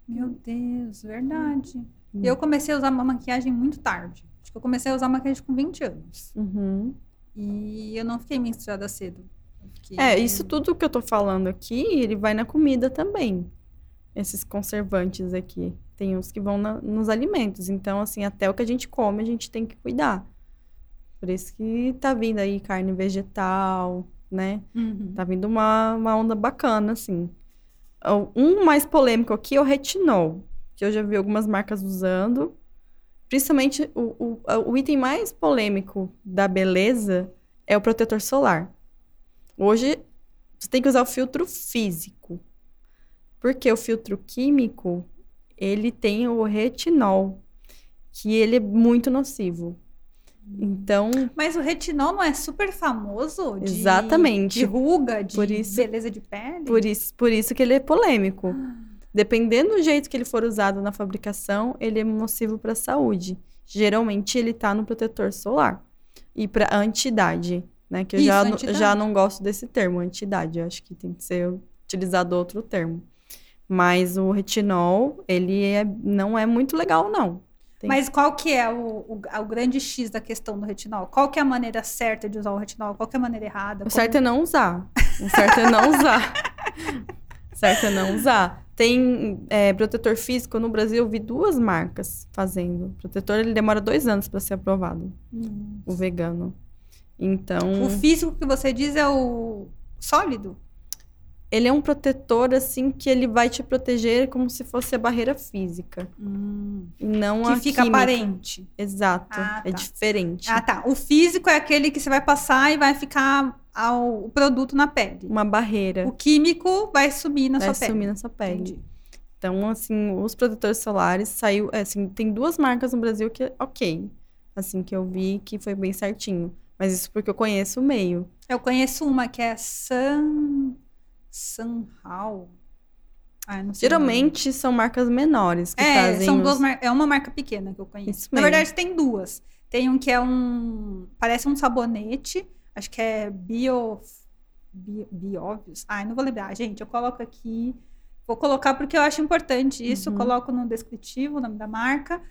Meu Deus, verdade. Hum. Eu comecei a usar uma maquiagem muito tarde. Acho que eu comecei a usar maquiagem com 20 anos. Uhum. E eu não fiquei menstruada cedo. Fiquei- É, isso tudo que eu tô falando aqui, ele vai na comida também. Esses conservantes aqui. Tem uns que vão na- nos alimentos. Então, assim, até o que a gente come, a gente tem que cuidar. Por isso que tá vindo aí carne vegetal, né? Uhum. Tá vindo uma, uma onda bacana, assim. Um mais polêmico aqui é o retinol, que eu já vi algumas marcas usando. Principalmente o, o, o item mais polêmico da beleza é o protetor solar. Hoje, você tem que usar o filtro físico. Porque o filtro químico, ele tem o retinol, que ele é muito nocivo. Então, Mas o retinol não é super famoso de, Exatamente. de ruga, de Por isso- beleza de pele? por isso, por isso que ele é polêmico. Dependendo do jeito que ele for usado na fabricação, ele é nocivo para a saúde. Geralmente ele tá no protetor solar. E para anti-idade, né? Que eu Isso, já, já não gosto desse termo, anti-idade. Eu acho que tem que ser utilizado outro termo. Mas o retinol, ele é, não é muito legal, não. Tem- Mas qual que é o, o, o grande X da questão do retinol? Qual que é a maneira certa de usar o retinol? Qual que é a maneira errada? O certo é não usar. O certo é não usar. O certo é não usar. Tem é, protetor físico no Brasil, eu vi duas marcas fazendo. O protetor ele demora dois anos para ser aprovado, Hum. o vegano. Então, O físico que você diz é o sólido? Ele é um protetor assim que ele vai te proteger como se fosse a barreira física e não que a fica química. aparente. Exato, Ah, é tá. diferente. Ah, tá. O físico é aquele que você vai passar e vai ficar ao, o produto na pele. Uma barreira O químico vai sumir na vai sua pele. sumir na sua pele. Entendi. Então, assim, os protetores solares saiu, é, assim, tem duas marcas no Brasil que ok, assim que eu vi que foi bem certinho. Mas isso porque eu conheço o meio. Eu conheço uma que é Sun... Sunhao. Ah. Geralmente são marcas menores que É, fazem são os- duas mar... é uma marca pequena que eu conheço. Na verdade, tem duas. Tem um que é um. Parece um sabonete. Acho que é Bio. Bio... Biovius. Ai, não vou lembrar. Gente, eu coloco aqui. Vou colocar porque eu acho importante isso. Uhum. Coloco no descritivo o nome da marca.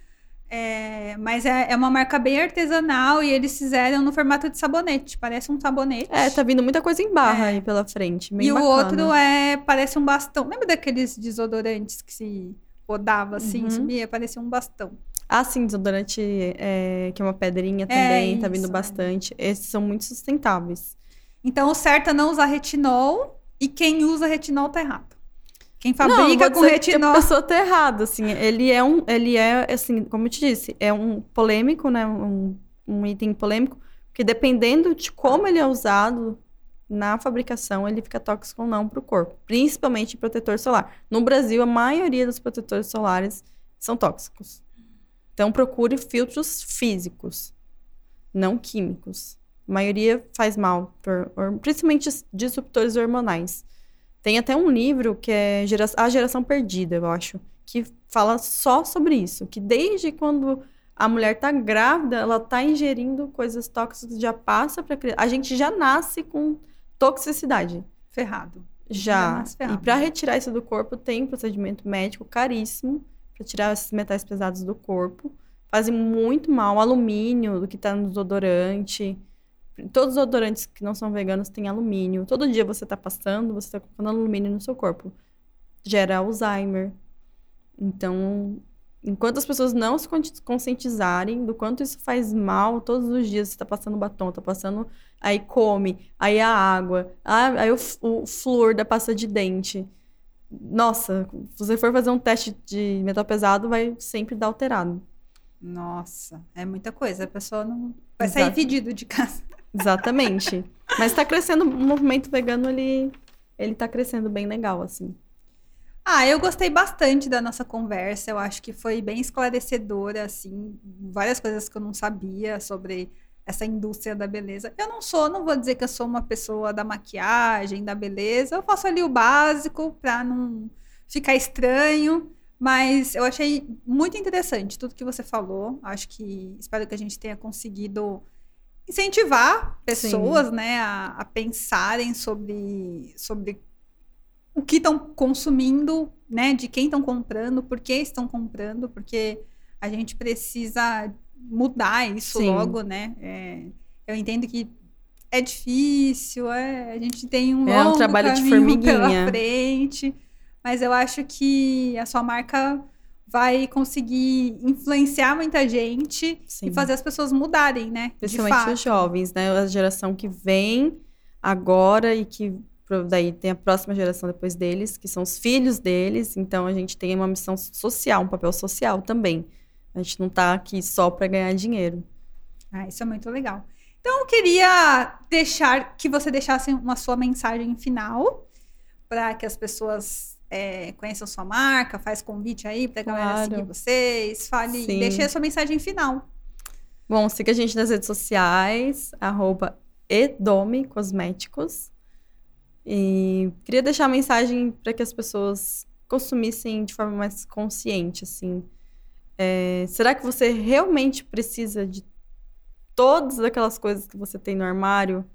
É, mas é, é uma marca bem artesanal e eles fizeram no formato de sabonete. Parece um sabonete. É, tá vindo muita coisa em barra É. aí pela frente. E o bacana. outro é parece um bastão. Lembra daqueles desodorantes que se rodava assim, Uhum. subia? Parecia um bastão. Ah, sim, desodorante é, que é uma pedrinha também, tá vindo isso, é. bastante. Esses são muito sustentáveis. Então, o certo é não usar retinol e quem usa retinol tá errado. Quem não, fabrica vou com dizer que retinol. a pessoa tá errada, assim. Ele é um, ele é, assim, como eu te disse, é um polêmico, né? Um, um item polêmico, porque dependendo de como ele é usado na fabricação, ele fica tóxico ou não pro corpo. Principalmente protetor solar. No Brasil, a maioria dos protetores solares são tóxicos. Então, procure filtros físicos, não químicos. A maioria faz mal, principalmente disruptores hormonais. Tem até um livro que é A Geração Perdida, eu acho, que fala só sobre isso. Que desde quando a mulher tá grávida, ela tá ingerindo coisas tóxicas, já passa pra criança. A gente já nasce com toxicidade. Ferrado. Já E para retirar isso do corpo, tem um procedimento médico caríssimo para tirar esses metais pesados do corpo. Fazem muito mal. Alumínio, do que tá no desodorante. Todos os odorantes que não são veganos têm alumínio. Todo dia você tá passando, você tá colocando alumínio no seu corpo. Gera Alzheimer. Então, enquanto as pessoas não se con- conscientizarem do quanto isso faz mal, todos os dias você tá passando batom, tá passando aí come, aí a água, aí o, o flúor da pasta de dente. Nossa, se você for fazer um teste de metal pesado, vai sempre dar alterado. Nossa, é muita coisa. A pessoa não vai sair Exato. fedido de casa. Exatamente. Mas tá crescendo, o movimento vegano, ele, ele tá crescendo bem legal, assim. Ah, eu gostei bastante da nossa conversa. Eu acho que foi bem esclarecedora, assim, várias coisas que eu não sabia sobre essa indústria da beleza. Eu não sou, não vou dizer que eu sou uma pessoa da maquiagem, da beleza. Eu faço ali o básico para não ficar estranho, mas eu achei muito interessante tudo que você falou. Acho que espero que a gente tenha conseguido incentivar pessoas, né, a, a pensarem sobre, sobre o que estão consumindo, né? De quem estão comprando, por que estão comprando, porque a gente precisa mudar isso Sim. logo, né? É, eu entendo que é difícil, é, a gente tem um É um longo trabalho de caminho pela formiguinha. frente, mas eu acho que a sua marca vai conseguir influenciar muita gente Sim. e fazer as pessoas mudarem, né? Principalmente os jovens, né? A geração que vem agora e que daí tem a próxima geração depois deles, que são os filhos deles. Então a gente tem uma missão social, um papel social também. A gente não tá aqui só para ganhar dinheiro. Ah, isso é muito legal. Então, eu queria deixar que você deixasse uma sua mensagem final para que as pessoas é, conheçam sua marca, faz convite aí para a galera Claro. seguir vocês, fale, Sim. deixe a sua mensagem final. Bom, siga a gente nas redes sociais, arroba Edome Cosméticos. E queria deixar a mensagem para que as pessoas consumissem de forma mais consciente, assim. É, será que você realmente precisa de todas aquelas coisas que você tem no armário?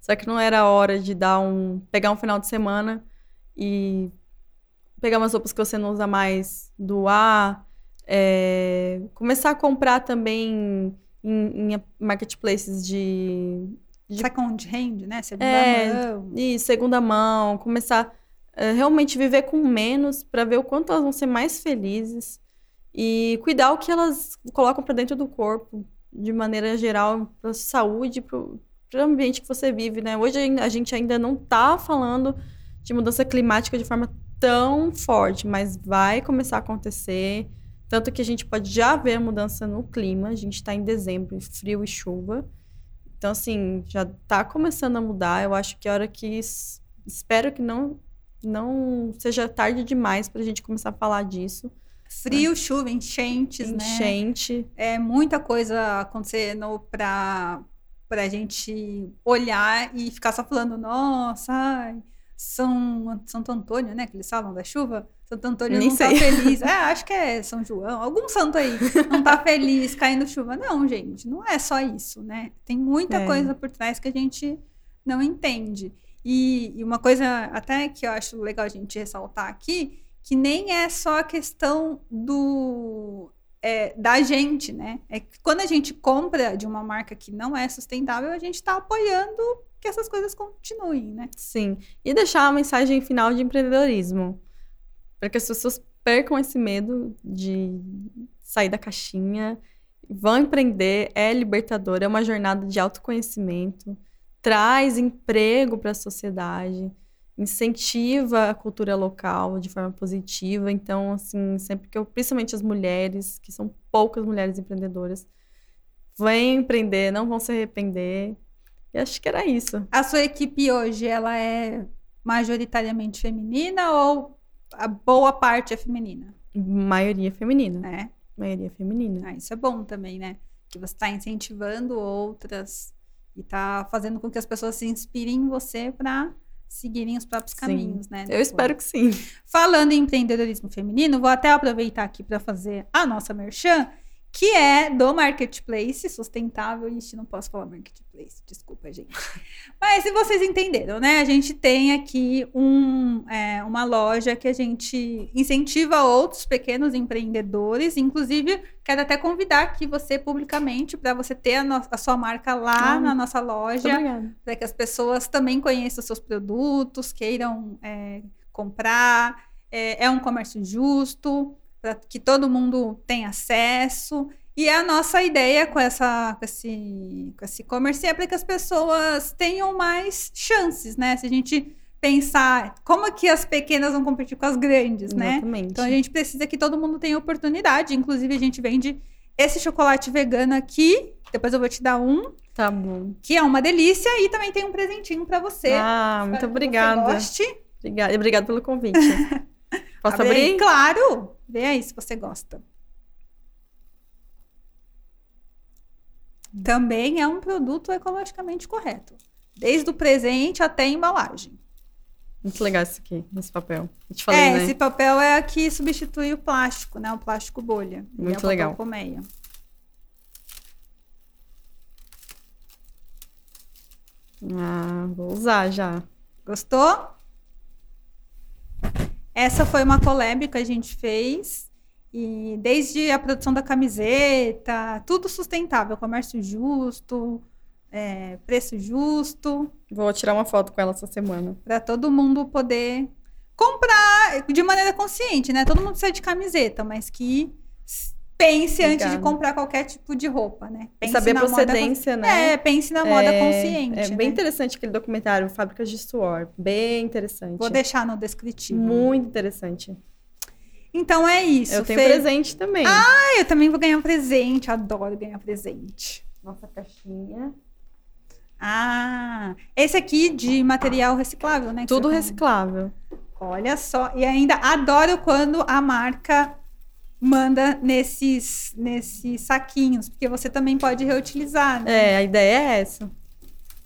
Será que não era a hora de dar um, pegar um final de semana e pegar umas roupas que você não usa mais, doar, é, começar a comprar também em, em marketplaces de, de Second hand, né? Segunda É, mão. e segunda mão, começar a realmente viver com menos para ver o quanto elas vão ser mais felizes e cuidar o que elas colocam para dentro do corpo, de maneira geral, para saúde, para o ambiente que você vive, né? Hoje a gente ainda não tá falando de mudança climática de forma tão forte, mas vai começar a acontecer. Tanto que a gente pode já ver a mudança no clima. A gente está em dezembro, frio e chuva. Então, assim, já tá começando a mudar. Eu acho que a hora que. Espero que não, não seja tarde demais para a gente começar a falar disso. Frio, chuva, enchentes, né? Enchente. É muita coisa acontecendo pra, pra gente olhar e ficar só falando, nossa, ai, São, Santo Antônio, né? Que eles falam da chuva. Santo Antônio Nem não tá sei. feliz. É, acho que é São João, algum santo aí. Não tá feliz caindo chuva. Não, gente, não é só isso, né? Tem muita É. coisa por trás que a gente não entende. E, e uma coisa até que eu acho legal a gente ressaltar aqui, que nem é só a questão do é, da gente, né? É que quando a gente compra de uma marca que não é sustentável, a gente está apoiando que essas coisas continuem, né? Sim. E deixar uma mensagem final de empreendedorismo. Para que as pessoas percam esse medo de sair da caixinha. Vão empreender, é libertador, é uma jornada de autoconhecimento, traz emprego para a sociedade, incentiva a cultura local de forma positiva. Então, assim, sempre que eu, principalmente as mulheres, que são poucas mulheres empreendedoras, vêm empreender, não vão se arrepender. E acho que era isso. A sua equipe hoje, ela é majoritariamente feminina ou a boa parte é feminina, Maioria feminina. né? Maioria feminina. Ah, isso é bom também, né? Que você está incentivando outras e está fazendo com que as pessoas se inspirem em você para seguirem os próprios Sim. caminhos, né? Eu depois. espero que sim. Falando em empreendedorismo feminino, vou até aproveitar aqui para fazer a nossa merchan, que é do Marketplace Sustentável. Ixi, não posso falar Marketplace, desculpa, gente. Mas se vocês entenderam, né? A gente tem aqui um, é, uma loja que a gente incentiva outros pequenos empreendedores. Inclusive, quero até convidar aqui você publicamente para você ter a, a sua marca lá Ah, na nossa loja para que as pessoas também conheçam os seus produtos, queiram é, comprar. É, é um comércio justo, para que todo mundo tenha acesso. E a nossa ideia com, essa, com esse com esse e-commerce é para que as pessoas tenham mais chances, né? Se a gente pensar como é que as pequenas vão competir com as grandes, né? Exatamente. Então a gente precisa que todo mundo tenha oportunidade. Inclusive, a gente vende esse chocolate vegano aqui. Depois eu vou te dar um Tá bom. que é uma delícia e também tem um presentinho pra você. Ah, Espero muito que você obrigada. goste. Obrigada. Obrigada pelo convite. Posso Abre aí, abrir? Claro. Vê aí se você gosta. Também é um produto ecologicamente correto. Desde o presente até a embalagem. Muito legal isso aqui, esse papel. Eu te falei, é, né? esse papel é que substitui o plástico, né? O plástico bolha. Ele é o Muito papel legal. colmeia. Ah, vou usar já. Gostou? Essa foi uma collab que a gente fez. E desde a produção da camiseta, tudo sustentável, comércio justo, é, preço justo, Vou tirar uma foto com ela essa semana. para todo mundo poder comprar de maneira consciente, né? Todo mundo precisa de camiseta, mas que pense antes de Obrigada. comprar qualquer tipo de roupa, né? E Pense saber a moda procedência, cons- né? É, pense na moda É- consciente. É né? bem interessante aquele documentário, Fábricas de Suor. Bem interessante. Vou deixar no descritivo. Muito interessante. Então é isso. Eu tenho presente também. Ah, eu também vou ganhar um presente. Adoro ganhar presente. Nossa caixinha. Ah, esse aqui de material reciclável, né? Tudo reciclável. Olha só. E ainda adoro quando a marca manda nesses, nesses saquinhos, porque você também pode reutilizar, né? É, a ideia é essa.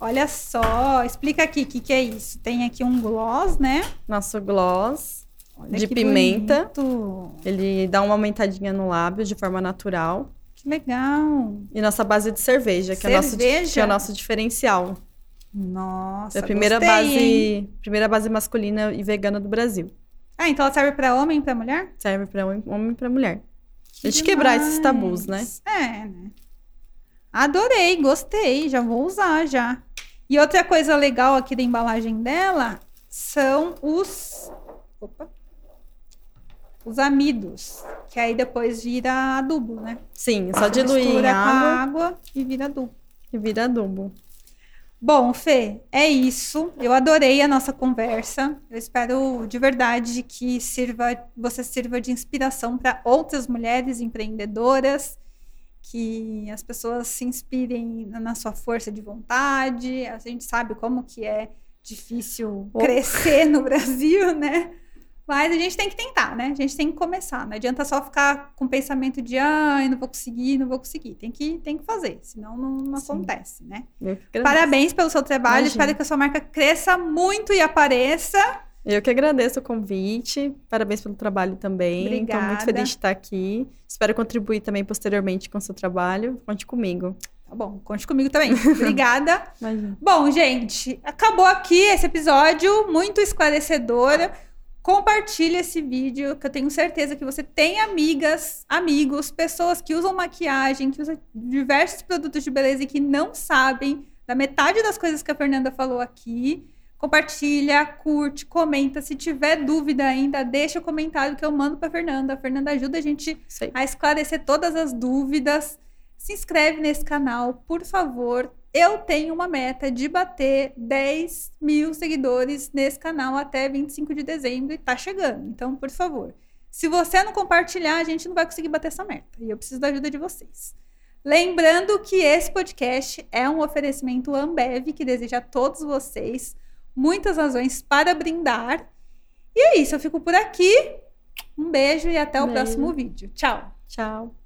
Olha só, explica aqui o que, que é isso. Tem aqui um gloss, né? Nosso gloss. Olha De pimenta. bonito. Ele dá uma aumentadinha no lábio de forma natural. Que legal. E nossa base de cerveja, que é, o nosso, Cerveja? que é o nosso diferencial. Nossa, É a primeira gostei, hein? base, primeira base masculina e vegana do Brasil. Ah, então ela serve pra homem e pra mulher? Serve para homem e para mulher. Que A gente quebrar esses tabus, né? É, né? Adorei, gostei, já vou usar já. E outra coisa legal aqui da embalagem dela são os opa, os amidos, que aí depois vira adubo, né? Sim, só diluir mistura com a água água e vira adubo. e vira adubo. Bom, Fê, é isso. Eu adorei a nossa conversa. Eu espero de verdade que sirva, você sirva de inspiração para outras mulheres empreendedoras, que as pessoas se inspirem na sua força de vontade. A gente sabe como que é difícil Oh. crescer no Brasil, né? Mas a gente tem que tentar, né? A gente tem que começar. Não adianta só ficar com o pensamento de, ai, não vou conseguir, não vou conseguir. Tem que, tem que fazer, senão não, não acontece, né? Parabéns pelo seu trabalho. Imagina. Espero que a sua marca cresça muito e apareça. Eu que agradeço o convite. Parabéns pelo trabalho também. Estou muito feliz de estar aqui. Espero contribuir também posteriormente com o seu trabalho. Conte comigo. Tá bom, conte comigo também. Obrigada. Imagina. Bom, gente, acabou aqui esse episódio muito esclarecedor. Compartilhe esse vídeo, que eu tenho certeza que você tem amigas, amigos, pessoas que usam maquiagem, que usam diversos produtos de beleza e que não sabem da metade das coisas que a Fernanda falou aqui. Compartilha, curte, comenta. Se tiver dúvida ainda, deixa o comentário que eu mando para Fernanda. A Fernanda ajuda a gente aí. a esclarecer todas as dúvidas. Se inscreve nesse canal, por favor. Eu tenho uma meta de bater 10 mil seguidores nesse canal até 25 de dezembro e tá chegando. Então, por favor, se você não compartilhar, a gente não vai conseguir bater essa meta. E eu preciso da ajuda de vocês. Lembrando que esse podcast é um oferecimento Ambev que deseja a todos vocês muitas razões para brindar. E é isso, eu fico por aqui. Um beijo e até o Beijo. próximo vídeo. Tchau! Tchau.